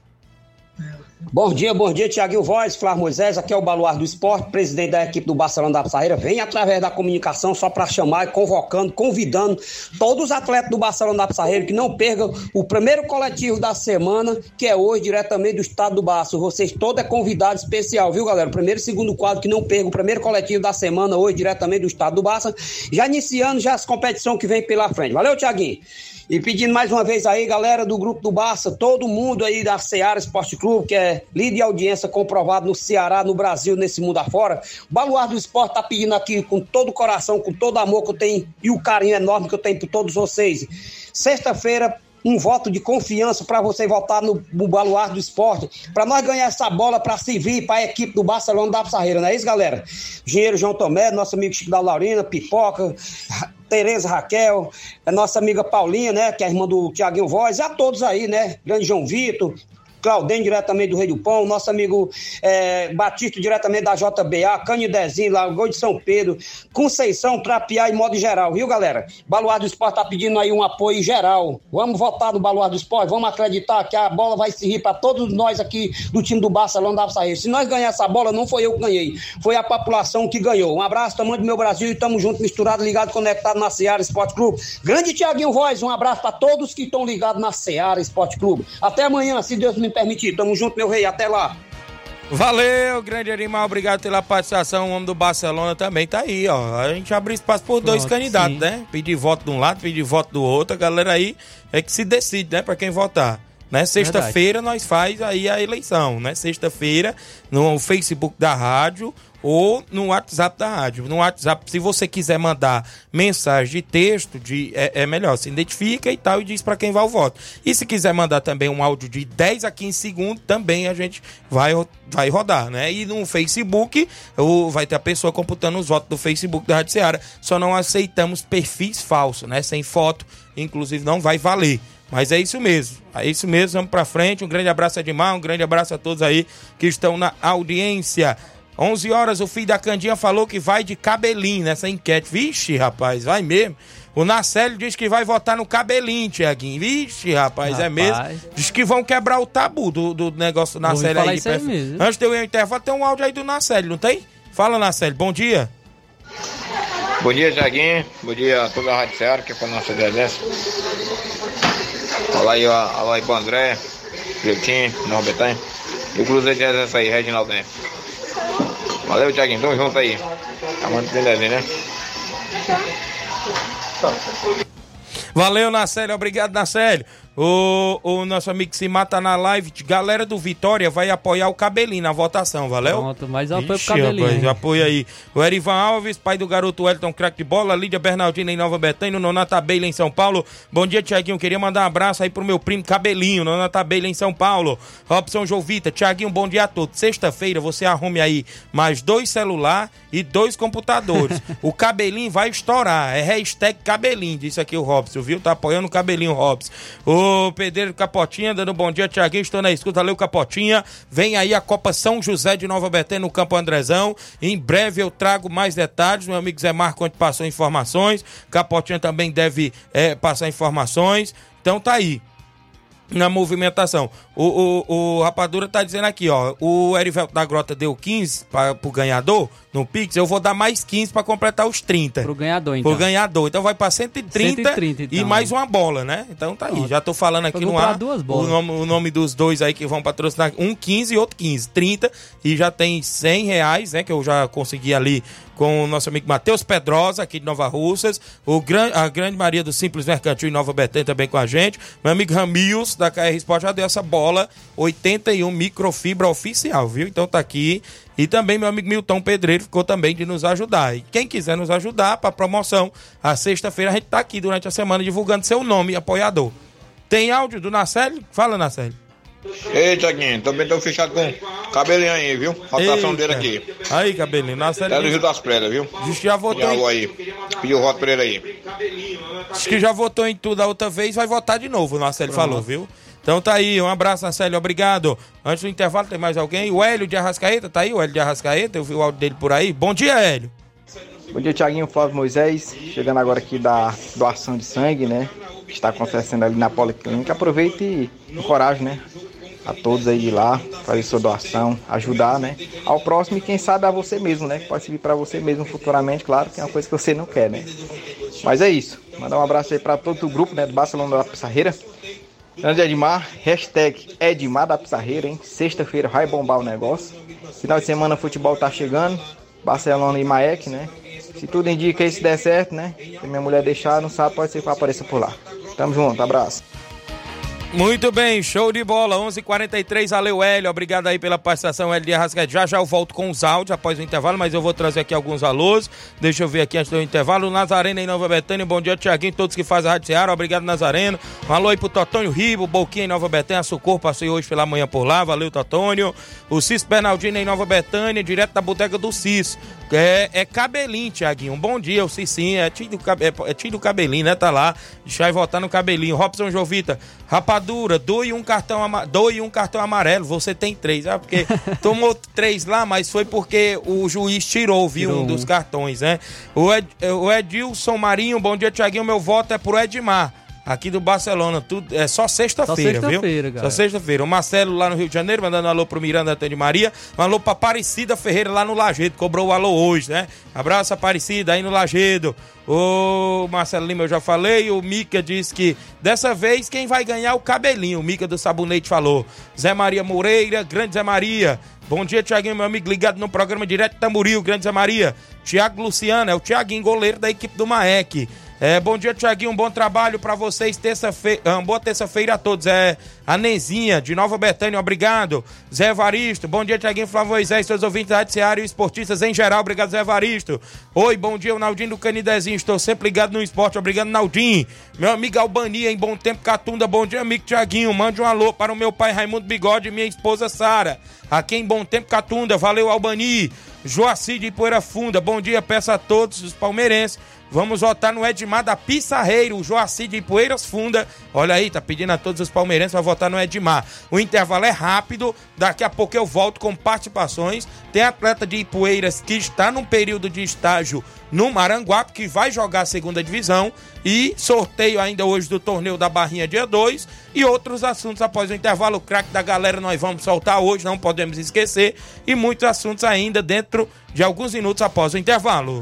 Bom dia, bom dia, Tiaguinho Voz, Flávio Moisés, aqui é o Baluar do Esporte, presidente da equipe do Barcelona da Pissarreira. Vem através da comunicação só para chamar, convocando, convidando todos os atletas do Barcelona da Pissarreira que não percam o primeiro coletivo da semana, que é hoje, diretamente do estado do Barço. Vocês todos é convidado especial, viu, galera? Primeiro e segundo quadro que não percam o primeiro coletivo da semana, hoje, diretamente do estado do Barça. Já iniciando já as competições que vem pela frente. Valeu, Tiaguinho? E pedindo mais uma vez aí, galera do grupo do Barça, todo mundo aí da Seara Esporte Clube, que é líder de audiência comprovado no Ceará, no Brasil, nesse mundo afora. O Baluar do Esporte tá pedindo aqui com todo o coração, com todo o amor que eu tenho e o carinho enorme que eu tenho por todos vocês. Sexta-feira, um voto de confiança para você votar no, no Baluar do Esporte, para nós ganhar essa bola para servir para a equipe do Barcelona da Pissarreira, não é isso, galera? Engenheiro João Tomé, nosso amigo Chico da Laurina, Pipoca, Tereza Raquel, a nossa amiga Paulinha, né, que é a irmã do Tiaguinho Voz, e a todos aí, né, grande João Vitor, Claudem, diretamente do Rei do Pão, nosso amigo é, Batista, diretamente da JBA, Canidezinho, lá, Gol de São Pedro, Conceição, Trapiá e modo geral, viu, galera? Baluar do Esporte tá pedindo aí um apoio geral. Vamos votar no Baluar do Esporte, vamos acreditar que a bola vai servir para todos nós aqui do time do Barcelona da Saída. Se nós ganhar essa bola, não foi eu que ganhei, foi a população que ganhou. Um abraço, tamanho do meu Brasil e tamo junto, misturado, ligado, conectado na Seara Esporte Clube. Grande Tiaguinho Voz, um abraço para todos que estão ligados na Seara Esporte Clube. Até amanhã, se Deus me permitir. Tamo junto, meu rei. Até lá. Valeu, grande animal, obrigado pela participação. O homem do Barcelona também tá aí, ó. A gente abre espaço por dois Pronto, candidatos, sim. né? Pedir voto de um lado, pedir voto do outro. A galera aí é que se decide, né? Pra quem votar. Né? Sexta-feira nós faz aí a eleição, né? Sexta-feira no Facebook da rádio ou no WhatsApp da rádio. No WhatsApp, se você quiser mandar mensagem de texto, de, é, é melhor. Se identifica e tal e diz para quem vai o voto. E se quiser mandar também um áudio de 10 a 15 segundos, também a gente vai, vai rodar, né? E no Facebook, o, vai ter a pessoa computando os votos do Facebook da Rádio Seara. Só não aceitamos perfis falsos, né? Sem foto, inclusive não vai valer. Mas é isso mesmo. É isso mesmo, vamos pra frente. Um grande abraço a Edmar, um grande abraço a todos aí que estão na audiência. 11 horas, o filho da Candinha falou que vai de cabelinho nessa enquete. Vixe, rapaz, vai mesmo. O Nacélio diz que vai votar no cabelinho, Tiaguinho. Vixe, rapaz, é Rapaz. mesmo. Diz que vão quebrar o tabu do, do negócio do Nacélio aí. de isso aí mesmo. Antes de eu ir ao intervalo, tem um áudio aí do Nacélio, não tem? Fala, Nacélio, bom dia. Bom dia, Jaguinho. Bom dia a toda a Rádio Ceará, que é para nossa exército. Olá aí, alô aí pro André, Cleitinho, Nova Betânia. E o Cruzeiro de Exército aí, Reginaldo né? Valeu, Tiaguinho. Tamo junto aí. Tá muito desenho, né? Valeu, Nacélio. Obrigado, Nacélio. O, o nosso amigo que se mata na live. Galera do Vitória vai apoiar o Cabelinho na votação, valeu? Pronto, mais apoio pro Ixi, Cabelinho, rapaz, apoio aí. O Erivan Alves, pai do garoto Wellington, craque de bola. Lídia Bernardina em Nova Betânia. Nonata Beila em São Paulo. Bom dia, Tiaguinho. Queria mandar um abraço aí pro meu primo Cabelinho, Nonata Beila em São Paulo. Robson Jovita. Tiaguinho, bom dia a todos. Sexta-feira você arrume aí mais dois celular e dois computadores. o Cabelinho vai estourar. É hashtag Cabelinho, disse aqui o Robson, viu? Tá apoiando o Cabelinho, Robson. O Pedreiro Capotinha, dando bom dia, Tiaguinho. Estou na escuta. Valeu, Capotinha. Vem aí a Copa São José de Nova Betânia no Campo Andrezão. Em breve eu trago mais detalhes. Meu amigo Zé Marco onde passou informações. Capotinha também deve eh, passar informações. Então tá aí na movimentação. O, o, o Rapadura tá dizendo aqui, ó. O Erivelto da Grota deu 15 pra, pro ganhador no Pix. Eu vou dar mais 15 pra completar os 30. Pro ganhador, então. Pro ganhador. Então vai pra 130, 130, e então. mais uma bola, né? Então tá aí. Já tô falando aqui no ar. duas o, bolas. nome, o nome dos dois aí que vão patrocinar. Um 15 e outro 15. 30. E já tem 100 reais, né? Que eu já consegui ali com o nosso amigo Matheus Pedrosa, aqui de Nova Russas. O gran, a grande Maria do Simples Mercantil em Nova Betânia também com a gente. Meu amigo Ramils, da KR Sport, já deu essa bola 81 microfibra oficial, viu? Então tá aqui. E também meu amigo Milton Pedreiro ficou também de nos ajudar. E quem quiser nos ajudar para promoção, a sexta-feira a gente tá aqui durante a semana divulgando seu nome, apoiador. Tem áudio do Nacélio? Fala, Nacélio. Ei, Tiaguinho, também tô fechado com cabelinho aí, viu? Rotação dele aqui. Aí, cabelinho, Nacélio. É do Rio das Pedras, viu? Diz que já votou em- aí. Pediu o voto pra ele aí. Diz que já votou em tudo a outra vez, vai votar de novo, o falou, viu? Então tá aí, um abraço, Nacélio, obrigado. Antes do intervalo, tem mais alguém? O Hélio de Arrascaeta, tá aí? O Hélio de Arrascaeta, eu vi o áudio dele por aí. Bom dia, Hélio. Bom dia, Tiaguinho Flávio Moisés. Chegando agora aqui da doação de sangue, né? Que está acontecendo ali na Policlínica. Aproveite e encoraje, né? A todos aí de lá, fazer sua doação, ajudar, né? Ao próximo e quem sabe a você mesmo, né? Que pode servir para você mesmo futuramente, claro, que é uma coisa que você não quer, né? Mas é isso. Mandar um abraço aí para todo o grupo, né? Do Barcelona da Pissarreira. Grande Edmar, hashtag Edmar da Pissarreira, hein? Sexta-feira vai bombar o negócio. Final de semana futebol tá chegando. Barcelona e Maek, né? Se tudo indica isso der certo, né? Se minha mulher deixar, não sabe, pode ser que apareça por lá. Tamo junto, abraço. Muito bem, show de bola, 11:43 h 43 valeu Hélio, obrigado aí pela participação, Hélio de Arrascaeta. Já já eu volto com os áudios após o intervalo, mas eu vou trazer aqui alguns alôs, deixa eu ver aqui antes do intervalo, Nazareno em Nova Betânia, bom dia Tiaguinho, todos que fazem a Rádio Ceará, obrigado Nazareno, um alô aí pro Totônio Ribo, Boquinha em Nova Betânia, Socorro, passei hoje pela manhã por lá, valeu Totônio, o Cis Bernardino em Nova Betânia, direto da bodega do Cis, é, é cabelinho, Tiaguinho, bom dia, o Cicinho, é tio do, é, é tio do cabelinho, né, tá lá, deixa eu votar no cabelinho, Robson Jovita, rapadura, doe um cartão, ama- doe um cartão amarelo, você tem três, ah, porque tomou três lá, mas foi porque o juiz tirou, viu, Tirou um um. dos cartões, né, o, Ed, o Edilson Marinho, bom dia, Tiaguinho, meu voto é pro Edmar, aqui do Barcelona, tudo, é só sexta-feira, Só viu? sexta-feira, Só sexta-feira. O Marcelo lá no Rio de Janeiro, mandando alô pro Miranda Antônio Maria. Um alô pra Aparecida Ferreira lá no Lagedo. Cobrou o alô hoje, né? Abraço, Aparecida, aí no Lagedo. O Marcelo Lima eu já falei. O Mica disse que dessa vez quem vai ganhar é o cabelinho. O Mica do Sabonete falou. Zé Maria Moreira, grande Zé Maria. Bom dia, Tiaguinho, meu amigo, ligado no programa Direto Tamboril, grande Zé Maria. Tiago Luciano, é o Tiaguinho, goleiro da equipe do Maek. É, bom dia, Tiaguinho. Um bom trabalho pra vocês. Terça-feira, ah, boa terça-feira a todos. É a Nezinha, de Nova Betânia, obrigado. Zé Evaristo, bom dia, Tiaguinho Flávio Moisés, seus ouvintes da Rádio e esportistas em geral. Obrigado, Zé Evaristo. Oi, bom dia, o Naldinho do Canidezinho. Estou sempre ligado no esporte. Obrigado, Naldinho. Meu amigo Albania, em bom tempo, Catunda. Bom dia, amigo Tiaguinho. Mande um alô para o meu pai Raimundo Bigode e minha esposa Sara. Aqui em Bom Tempo, Catunda. Valeu, Albani. Joacir de Poeira Funda. Bom dia, peço a todos os palmeirenses Vamos votar no Edmar da Pissarreiro, o Joaci de Poeiras Funda. Olha aí, tá pedindo a todos os palmeirenses para votar no Edmar. O intervalo é rápido, daqui a pouco eu volto com participações. Tem atleta de Ipueiras que está num período de estágio no Maranguape, que vai jogar a segunda divisão. E sorteio ainda hoje do torneio da Barrinha dia 2. E outros assuntos após o intervalo. O craque da galera nós vamos soltar hoje, não podemos esquecer. E muitos assuntos ainda dentro de alguns minutos após o intervalo.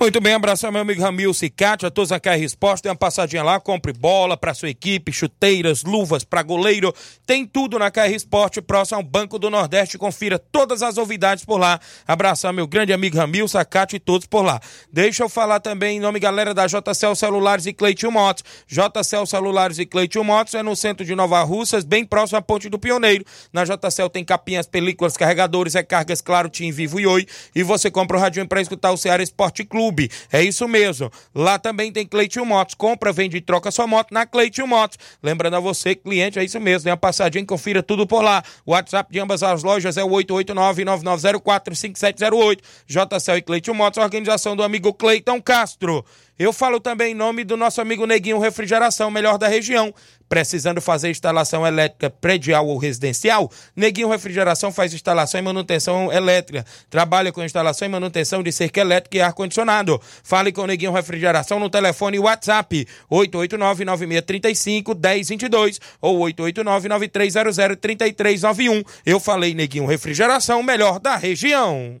Muito bem, abraço meu amigo Ramil Cicate, a todos a KR Esporte, tem uma passadinha lá, compre bola para sua equipe, chuteiras, luvas para goleiro, tem tudo na KR Esporte, próximo ao Banco do Nordeste, confira todas as novidades por lá. Abraço meu grande amigo Ramil Sacate e todos por lá. Deixa eu falar também em nome, galera, da JCL Celulares e Cleitinho Motos. JCL Celulares e Cleitinho Motos é no centro de Nova Russas, bem próximo à Ponte do Pioneiro. Na JCL tem capinhas, películas, carregadores, recargas, claro, Tim Vivo e Oi. E você compra o radinho para escutar o Ceará Esporte Clube. É isso mesmo. Lá também tem Cleitinho Motos. Compra, vende e troca sua moto na Cleitinho Motos. Lembrando a você, cliente, é isso mesmo. Dê uma passadinha, confira tudo por lá. O WhatsApp de ambas as lojas é o 889-9904-5708. JCL e Cleitinho Motos, organização do amigo Cleiton Castro. Eu falo também em nome do nosso amigo Neguinho Refrigeração, melhor da região. Precisando fazer instalação elétrica predial ou residencial? Neguinho Refrigeração faz instalação e manutenção elétrica. Trabalha com instalação e manutenção de cerca elétrica e ar-condicionado. Fale com Neguinho Refrigeração no telefone WhatsApp 889-9635-1022 ou 889-9300-3391. Eu falei Neguinho Refrigeração, melhor da região.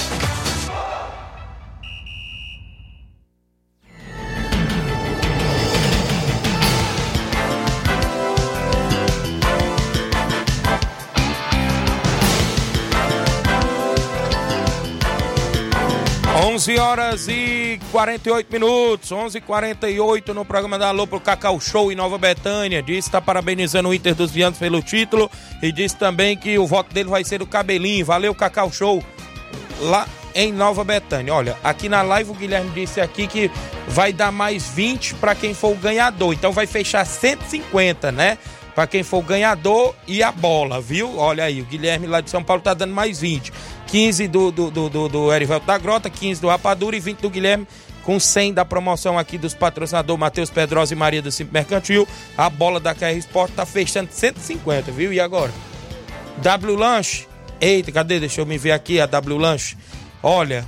11 horas e 48 minutos, 11 e 48 no programa da Alô pro Cacau Show em Nova Betânia. Diz que está parabenizando o Inter dos Vianos pelo título e diz também que o voto dele vai ser o Cabelinho. Valeu, Cacau Show, lá em Nova Betânia. Olha, aqui na live o Guilherme disse aqui que vai dar mais 20 para quem for o ganhador. Então vai fechar 150, né? Para quem for o ganhador e a bola, viu? Olha aí, o Guilherme lá de São Paulo tá dando mais 20. 15 do, do, do, do, do Erivelto da Grota, 15 do Rapadura e 20 do Guilherme, com 100 da promoção aqui dos patrocinadores Matheus Pedrosa e Maria do Simples Mercantil. A bola da KR Sport tá fechando 150, viu? E agora? W Lanche. Eita, cadê? Deixa eu me ver aqui a W Lanche. Olha,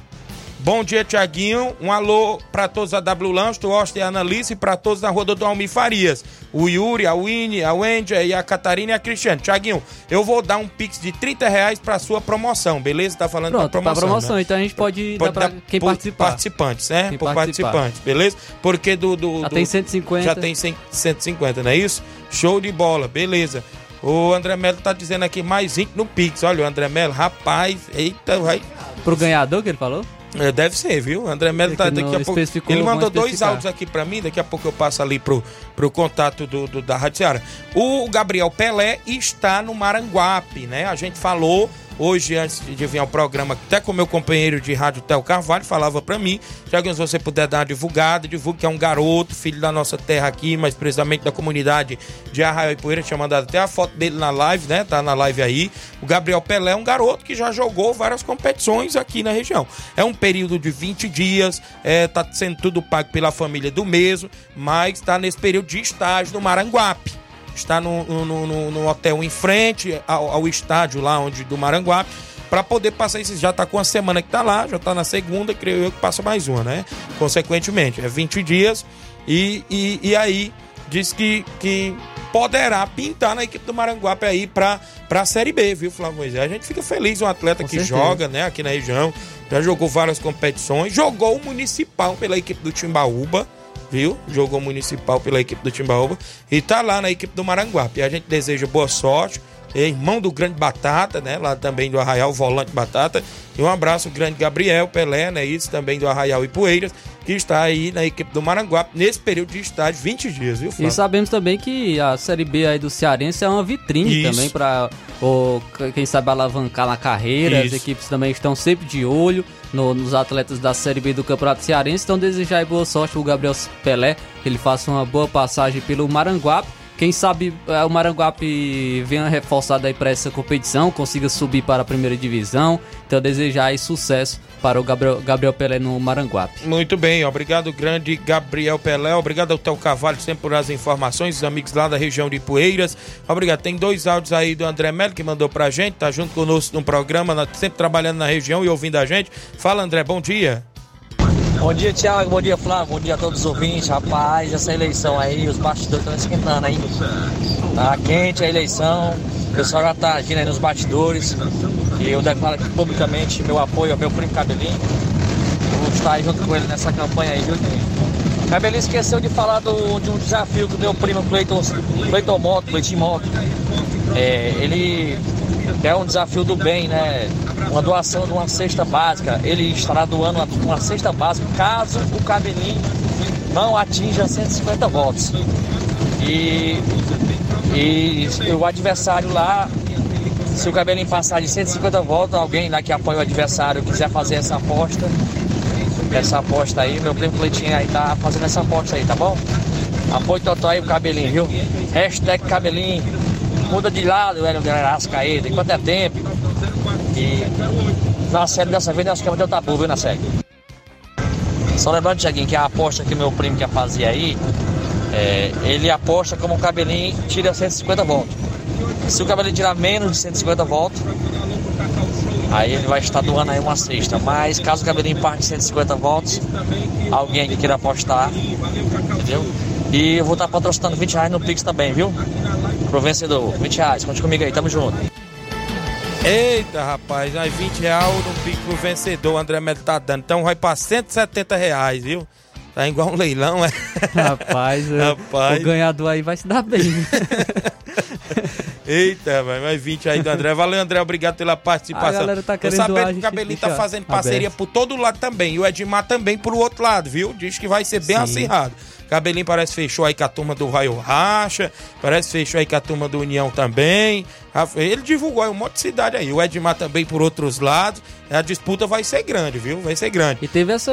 Bom dia, Tiaguinho. Um alô para todos a W Lanche, do Austin e a Annalise e para todos na rua do Almir Farias. O Yuri, a Winnie, a Wendy e a Catarina e a Cristiane. Tiaguinho, eu vou dar um pix de 30 reais pra sua promoção, beleza? Tá falando Pronto, da promoção. pra promoção. né? Então a gente pode, Pode dar pra dar quem por participar. participantes, né? Quem por participar. participantes, beleza? Porque do. do Já do- tem 150. Já tem 100 150, não é isso? Show de bola, beleza. O André Melo tá dizendo aqui mais 20 no Pix. Olha, o André Melo, rapaz, eita, vai. Pro ganhador que ele falou? É, deve ser, viu? O André Melo É tá daqui a pouco. Ele mandou dois áudios aqui pra mim, daqui a pouco eu passo ali pro, pro contato do, do- da Rádio Ceará. O Gabriel Pelé está no Maranguape, né? A gente falou hoje, antes de vir ao programa, até com meu companheiro de rádio, Theo Carvalho, falava pra mim, Tiaguinho, se você puder dar uma divulgada, divulgue que é um garoto, filho da nossa terra aqui, mas precisamente da comunidade de Arraial e Poeira, tinha mandado até a foto dele na live, né? Tá na live aí. O Gabriel Pelé é um garoto que já jogou várias competições aqui na região. É um período de 20 dias, é, tá sendo tudo pago pela família do mesmo, mas tá nesse período de estágio no Maranguape está no, no, no- no hotel em frente ao, ao estádio lá onde do Maranguape para poder passar esses já tá com uma semana que tá lá já tá na segunda creio eu que passa mais uma né consequentemente é 20 dias e, e, e aí diz que, que poderá pintar na equipe do Maranguape aí pra, pra Série B, viu, Flávio Moisés? A gente fica feliz, um atleta Com que certeza. joga, né, aqui na região, já jogou várias competições, jogou o Municipal pela equipe do Timbaúba, viu? Jogou Municipal pela equipe do Timbaúba e tá lá na equipe do Maranguape. A gente deseja boa sorte, irmão do grande Batata, né, lá também do Arraial, volante Batata, e um abraço grande Gabriel Pelé, né, isso também do Arraial e Poeiras, que está aí na equipe do Maranguape nesse período de estágio, 20 dias, viu, E Flávio? sabemos também que a Série B aí do Cearense é uma vitrine Isso. também para quem sabe alavancar na carreira. As Isso. equipes também estão sempre de olho no- nos atletas da Série B do Campeonato Cearense. Então desejar aí boa sorte pro Gabriel Pelé, que ele faça uma boa passagem pelo Maranguape. Quem sabe eh, o Maranguape venha reforçado aí para essa competição, consiga subir para a primeira divisão. Então desejar aí sucesso para o Gabriel, Gabriel Pelé no Maranguape. Muito bem, obrigado, grande Gabriel Pelé. Obrigado ao Teu Carvalho sempre por as informações, os amigos lá da região de Poeiras. Obrigado. Tem dois áudios aí do André Melo que mandou pra gente, tá junto conosco no programa, sempre trabalhando na região e ouvindo a gente. Fala, André, bom dia. Bom dia, Thiago. Bom dia, Flávio. Bom dia a todos os ouvintes. Rapaz, essa eleição aí, os bastidores estão esquentando aí. Tá quente a eleição. O pessoal já tá agindo aí nos bastidores. E eu declaro aqui publicamente meu apoio ao meu primo Cabelinho. Vou estar aí junto com ele nessa campanha aí, viu? Cabelinho esqueceu de falar do- de um desafio que o meu primo Cleiton, Cleiton Moto, Cleitinho Moto. É, ele é um desafio do bem, né? Uma doação de uma cesta básica. Ele estará doando uma, uma cesta básica caso o cabelinho não atinja 150 votos. E, e o adversário lá, se o cabelinho passar de 150 votos, alguém lá que apoia o adversário quiser fazer essa aposta, essa aposta aí, meu primo Cleitinho aí tá fazendo essa aposta aí, tá bom? Apoio total aí pro cabelinho, viu? Hashtag cabelinho. Muda de lado, velho, galera, Ascaída, enquanto é tempo. E na série dessa vez, acho que é o tabu, viu, na série. Só lembrando, Tiaguinho, que a aposta que meu primo quer fazer aí, é, ele aposta como o cabelinho tira 150 volts. Se o cabelinho tirar menos de 150 volts, aí ele vai estar doando aí uma cesta. Mas caso o cabelinho parte de 150 volts, alguém que queira apostar, entendeu? E eu vou estar patrocinando 20 reais no Pix também, viu? Pro vencedor, 20 reais, conte comigo aí, tamo junto. Eita, rapaz, aí 20 reais no pico pro vencedor, o André Melo tá dando. Então vai pra 170 reais, viu? Tá igual um leilão, é? Rapaz, Rapaz. o ganhador aí vai se dar bem. Eita, vai mais 20 aí do André. Valeu, André, obrigado pela participação. A galera tá Tô querendo sabendo doar, que o Cabelinho tá fazendo parceria aberto. por todo lado também. E o Edmar também pro outro lado, viu? Diz que vai ser bem Sim. acirrado. Cabelinho parece fechou aí com a turma do Raio Racha, parece fechou aí com a turma do União também. Ele divulgou aí um monte de cidade aí. O Edmar também por outros lados. A disputa vai ser grande, viu? Vai ser grande. E teve essa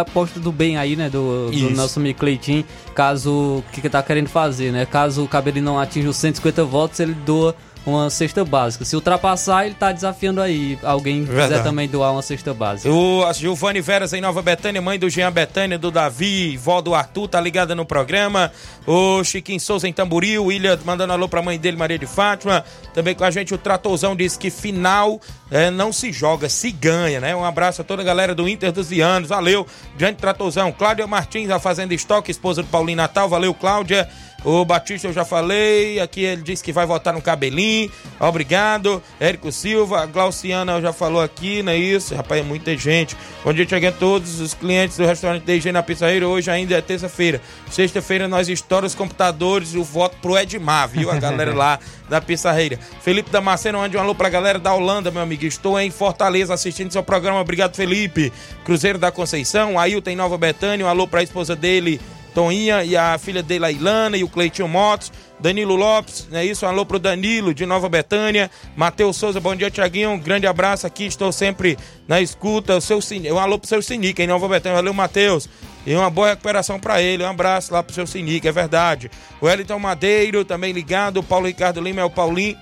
aposta do bem aí, né? Do, do nosso amigo Cleitinho. Caso. O que, que tá querendo fazer, né? Caso o Cabelinho não atinja os 150 votos, ele doa uma cesta básica. Se ultrapassar, ele tá desafiando aí. Alguém quiser Verdade. também doar uma cesta básica. O a Giovanni Veras em Nova Betânia, mãe do Jean Betânia, do Davi, vó do Arthur, tá ligada no programa. O Chiquinho Souza em Tamboril, o Ilha mandando alô pra mãe dele, Maria de Fátima. Também com a gente o Tratorzão disse que final é, não se joga, se ganha, né? Um abraço a toda a galera do Inter dos Vianos, valeu. Grande Tratorzão. Cláudia Martins, a Fazenda Estoque, esposa do Paulinho Natal, valeu, Cláudia. O Batista eu já falei, aqui ele disse que vai votar no cabelinho. Obrigado. Érico Silva, a Glauciana já falou aqui, não é isso? Rapaz, é muita gente. Bom dia, cheguei a todos os clientes do restaurante DG na Pizzaíra. Hoje ainda é terça-feira. Sexta-feira nós estouramos os computadores e o voto pro Edmar, viu? A galera lá da Pissarreira. Felipe Damasceno, mande um alô pra galera da Holanda, meu amigo. Estou em Fortaleza assistindo seu programa. Obrigado, Felipe. Cruzeiro da Conceição, Ailton Nova Betânia. Um alô pra esposa dele, Toninha, e a filha dele, a Ilana, e o Cleitinho Motos. Danilo Lopes, é isso? Alô pro Danilo de Nova Betânia. Matheus Souza, bom dia, Tiaguinho. Um grande abraço aqui, estou sempre na escuta. O seu Um alô pro seu Sinica em Nova Betânia. Valeu, Matheus. E uma boa recuperação pra ele. Um abraço lá pro seu Sinica, é verdade. O Wellington Madeiro também ligado. O Paulo Ricardo Lima é o Paulinho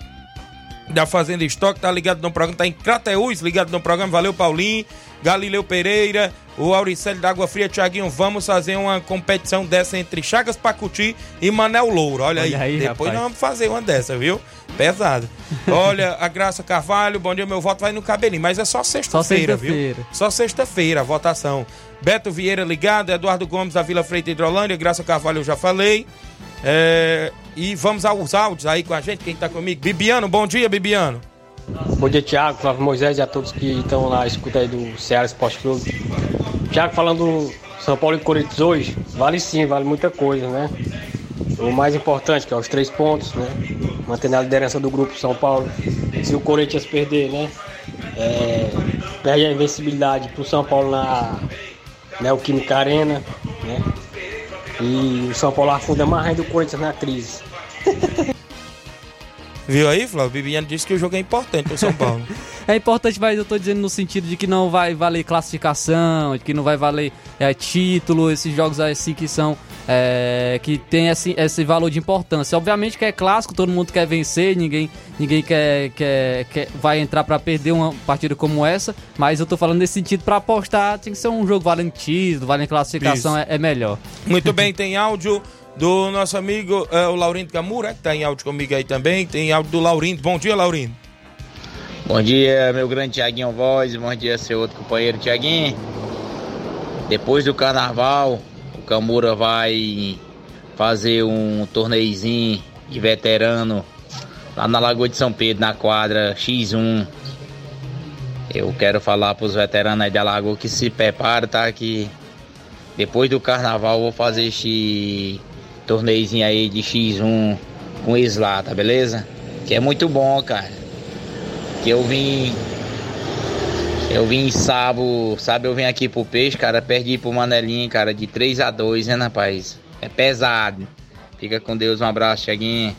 da Fazenda Estoque, tá ligado no programa, tá em Crateús, ligado no programa, valeu Paulinho, Galileu Pereira, O Auricélio da Água Fria, Tiaguinho, vamos fazer uma competição dessa entre Chagas Pacuti e Manel Louro. Olha, Olha aí, aí, depois rapaz. nós vamos fazer uma dessa, viu? Pesado. Olha, a Graça Carvalho, bom dia, meu voto vai no cabelinho, mas é só sexta-feira, viu? sexta-feira. Só sexta-feira a votação. Beto Vieira ligado, Eduardo Gomes da Vila Freita Hidrolândia, Graça Carvalho eu já falei. É, e vamos aos áudios aí com a gente, quem tá comigo. Bibiano, bom dia, Bibiano. Bom dia, Thiago, Flávio Moisés e a todos que estão lá escuta aí do Ceará Esporte Clube. Thiago, falando do São Paulo e Corinthians hoje, vale sim, vale muita coisa, né? O mais importante, que é os três pontos, né? Mantendo a liderança do grupo São Paulo. Se o Corinthians perder, né? É, perde a invencibilidade pro São Paulo na Neoquímica Arena, né? E o São Paulo afunda mais ainda o Corinthians na crise. Viu aí, Flávio? O Bibiano disse que o jogo é importante pro São Paulo. É importante, mas eu tô dizendo no sentido de que não vai valer classificação, de que não vai valer é, título, esses jogos assim que são. é, que tem esse, esse valor de importância. Obviamente que é clássico, todo mundo quer vencer, ninguém, ninguém quer, quer, quer vai entrar pra perder uma partida como essa, mas eu tô falando nesse sentido pra apostar, tem que ser um jogo valendo título, valendo classificação, é, é melhor. Muito bem, tem áudio do nosso amigo é, o Laurindo Camura, que tá em áudio comigo aí também. Tem áudio do Laurindo. Bom dia, Laurindo. Bom dia, meu grande Tiaguinho Voz. Bom dia, seu outro companheiro Tiaguinho. Depois do carnaval, o Camura vai fazer um torneizinho de veterano lá na Lagoa de São Pedro, na quadra X1. Eu quero falar pros veteranos aí da Lagoa que se prepara, tá? Que depois do carnaval vou fazer este torneizinho aí de X1 com lá, tá beleza? Que é muito bom, cara. Que eu vim. Eu vim sábado, sabe, eu vim aqui pro peixe, cara, perdi pro Manelinho, cara, de 3 a 2 né, rapaz? É pesado. Fica com Deus, um abraço, Tiaguinho.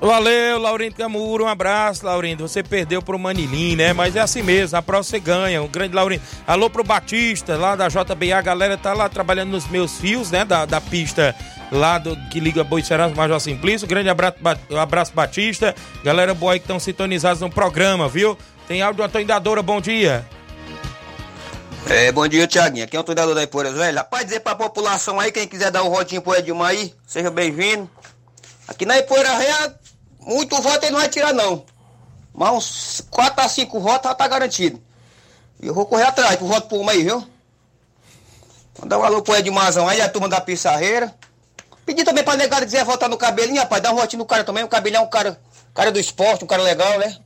Valeu, Laurindo Camuro, um abraço, Laurindo. Você perdeu pro Manilim, né? Mas é assim mesmo, na próxima você ganha. Um grande Laurindo. Alô pro Batista, lá da JBA, a galera tá lá trabalhando nos meus fios, né? Da, da pista lá do, que liga Boi Serança, Major Simplício. Grande abraço, Ba- abraço Batista. Galera boa aí que estão sintonizados no programa, viu? Tem áudio do Antônio Dadora, bom dia. É, bom dia, Tiaguinho. Aqui é o treinador da Ipoeiras Velho. Rapaz, dizer pra população aí, quem quiser dar um votinho pro Edmar aí, seja bem-vindo. Aqui na Ipoeira Velha, muito voto ele não vai tirar, não. Mas uns 4 a 5 votos tá garantido. E eu vou correr atrás pro voto por uma aí, viu? Mandar um alô pro Edmarzão aí, a turma da Pissarreira. Pedir também pra negada quiser votar no cabelinho, rapaz, dá um votinho no cara também. O cabelinho é um cara, cara do esporte, um cara legal, né?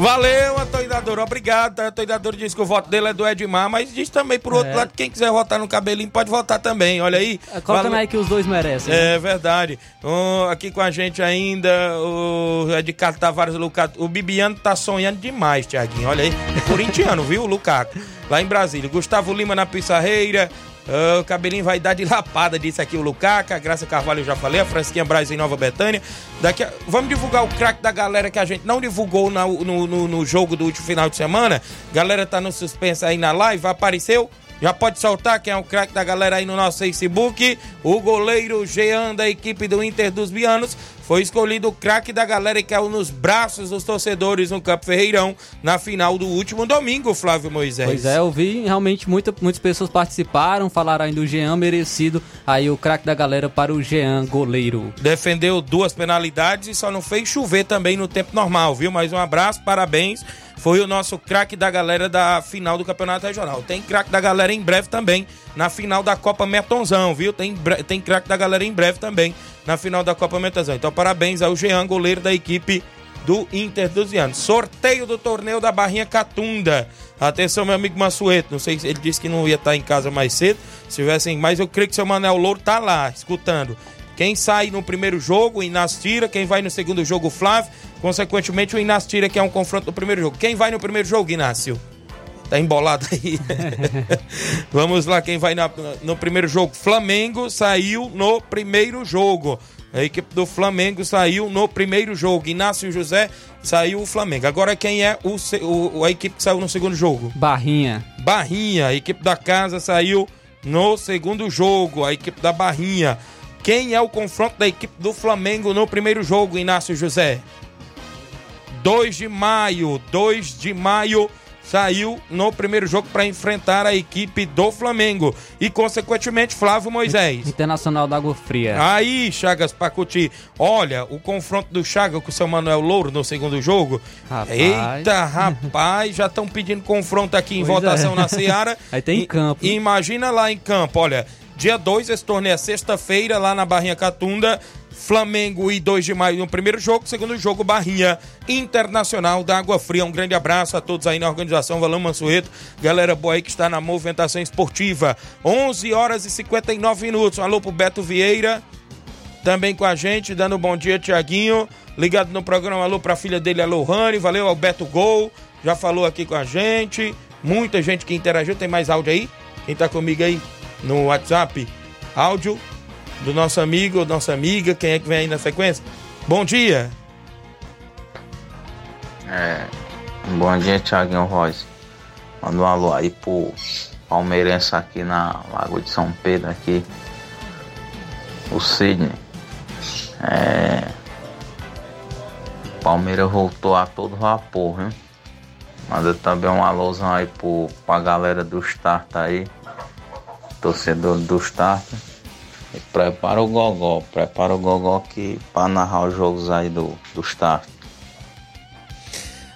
Valeu, Antônio Dadora. Obrigado. Antônio Dadora disse que o voto dele é do Edmar, mas diz também, por outro É. lado, quem quiser votar no cabelinho pode votar também. Olha aí. Colocando Valeu. aí que os dois merecem. né? É verdade. Ó, aqui com a gente ainda o Edgar Tavares Lucato. O Bibiano tá sonhando demais, Tiaguinho. Olha aí. É corintiano, viu, Lucaco? Lá em Brasília. Gustavo Lima na Pissarreira. Ah, o cabelinho vai dar de lapada, disse aqui o Lucaca. A Graça Carvalho já falei. A Francisquinha Braz em Nova Betânia. Daqui a- Vamos divulgar o craque da galera que a gente não divulgou na- no, no, no jogo do último final de semana. Galera tá no suspense aí na live. Apareceu? Já pode soltar quem é o craque da galera aí no nosso Facebook. O goleiro Jean da equipe do Inter dos Bianos foi escolhido o craque da galera que caiu nos braços dos torcedores no Campo Ferreirão na final do último domingo, Flávio Moisés. Pois é, eu vi realmente muita, muitas pessoas participaram, falaram aí do Jean merecido. Aí o craque da galera para o Jean, goleiro. Defendeu duas penalidades e só não fez chover também no tempo normal, viu? Mais um abraço, parabéns. Foi o nosso craque da galera da final do Campeonato Regional. Tem craque da galera em breve também na final da Copa Metonzão, viu? Tem, tem craque da galera em breve também na final da Copa Metonzão. Então, parabéns ao Jean, goleiro da equipe do Inter dos Vianos. Sorteio do torneio da Barrinha Catunda. Atenção, meu amigo Massueto. Não sei se ele disse que não ia estar em casa mais cedo. Se tivessem, mas eu creio que seu Manel Louro tá lá, escutando. Quem sai no primeiro jogo, o Inácio tira. Quem vai no segundo jogo, o Flávio. Consequentemente, o Inácio tira, que é um confronto do primeiro jogo. Quem vai no primeiro jogo, Inácio? Tá embolado aí. Vamos lá, quem vai na- no primeiro jogo? Flamengo saiu no primeiro jogo. A equipe do Flamengo saiu no primeiro jogo. Inácio José saiu o Flamengo. Agora quem é o, o- a equipe que saiu no segundo jogo? Barrinha. Barrinha, a equipe da casa saiu no segundo jogo, a equipe da Barrinha. Quem é o confronto da equipe do Flamengo no primeiro jogo, Inácio José? 2 de maio, 2 de maio saiu no primeiro jogo para enfrentar a equipe do Flamengo. E, consequentemente, Flávio Moisés. Internacional da Água Fria. Aí, Chagas Pacuti, olha o confronto do Chagas com o seu Manuel Louro no segundo jogo. Rapaz. Eita, rapaz, já estão pedindo confronto aqui em Pois votação é. na Seara. Aí tem em campo. E imagina lá em campo, olha, dia 2, esse torneio é sexta-feira, lá na Barrinha Catunda. Flamengo e 2 de maio no primeiro jogo, segundo jogo Barrinha Internacional da Água Fria. Um grande abraço a todos aí na organização Valão Mansueto, galera boa aí que está na movimentação esportiva. 11 horas e 59 minutos. Um alô pro Beto Vieira, também com a gente, dando um bom dia, Tiaguinho. Ligado no programa, alô pra filha dele, a Lohane. Valeu, Alberto Gol. Já falou aqui com a gente. Muita gente que interagiu. Tem mais áudio aí? Quem tá comigo aí no WhatsApp? Áudio do nosso amigo, nossa amiga. Quem é que vem aí na sequência? Bom dia. É, bom dia, Thiaguinho Voz. Manda um alô aí pro palmeirense aqui na Lagoa de São Pedro, aqui. O Sidney. É, Palmeiras voltou a todo vapor, viu? Manda também um alôzão aí pro, pra galera do Start aí. Torcedor do Start. Prepara o Gogó, prepara o Gogó aqui pra narrar os jogos aí do, do Start.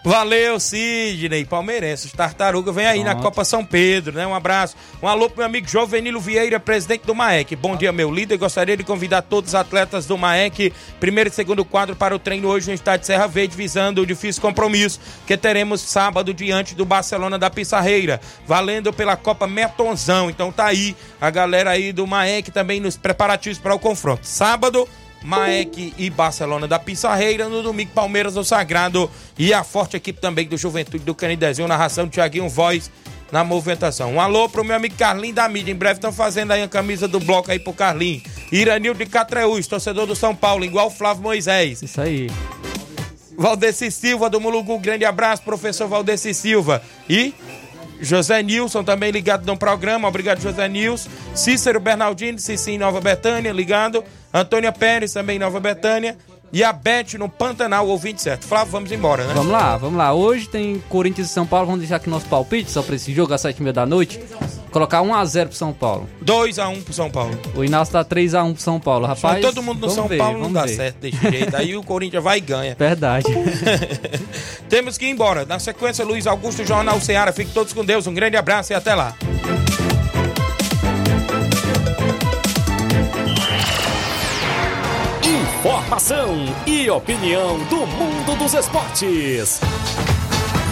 Valeu, Sidney, palmeirense. Tartaruga vem aí na Copa São Pedro, né? Um abraço. Um alô pro meu amigo Jovenilo Vieira, presidente do MAEC. Bom dia, meu líder. Gostaria de convidar todos os atletas do MAEC, primeiro e segundo quadro, para o treino hoje no estádio Serra Verde, visando o difícil compromisso que teremos sábado diante do Barcelona da Pissarreira, valendo pela Copa Metonzão. Então tá aí a galera aí do MAEC também nos preparativos para o confronto. Sábado, Maek e Barcelona da Pissarreira. No domingo, Palmeiras do Sagrado e a forte equipe também do Juventude do Canidezinho. Narração do Thiaguinho Voz na movimentação. Um alô pro meu amigo Carlinho da mídia. Em breve estão fazendo aí a camisa do bloco aí pro Carlinho. Iranil de Catreús, torcedor do São Paulo, igual Flávio Moisés. Isso aí. Valdeci Silva do Mulugu, grande abraço, professor Valdeci Silva. E José Nilson também ligado no programa, obrigado José Nilson. Cícero Bernardino, Cici Nova Betânia, ligado. Antônia Pérez também Nova Betânia. E a Beth no Pantanal, ouvinte certo. Flávio, vamos embora, né? Vamos lá, vamos lá. Hoje tem Corinthians e São Paulo. Vamos deixar aqui nosso palpite só pra esse jogo às 7h30 da noite. Colocar 1x0 pro São Paulo. 2x1 pro São Paulo. O Inácio tá 3x1 pro São Paulo. Rapaz, todo mundo no São ver, Paulo não dá ver. certo desse jeito. Aí o Corinthians vai e ganha. Verdade. Temos que ir embora. Na sequência, Luiz Augusto, Jornal Ceará. Fiquem todos com Deus. Um grande abraço e até lá. Informação e opinião do mundo dos esportes.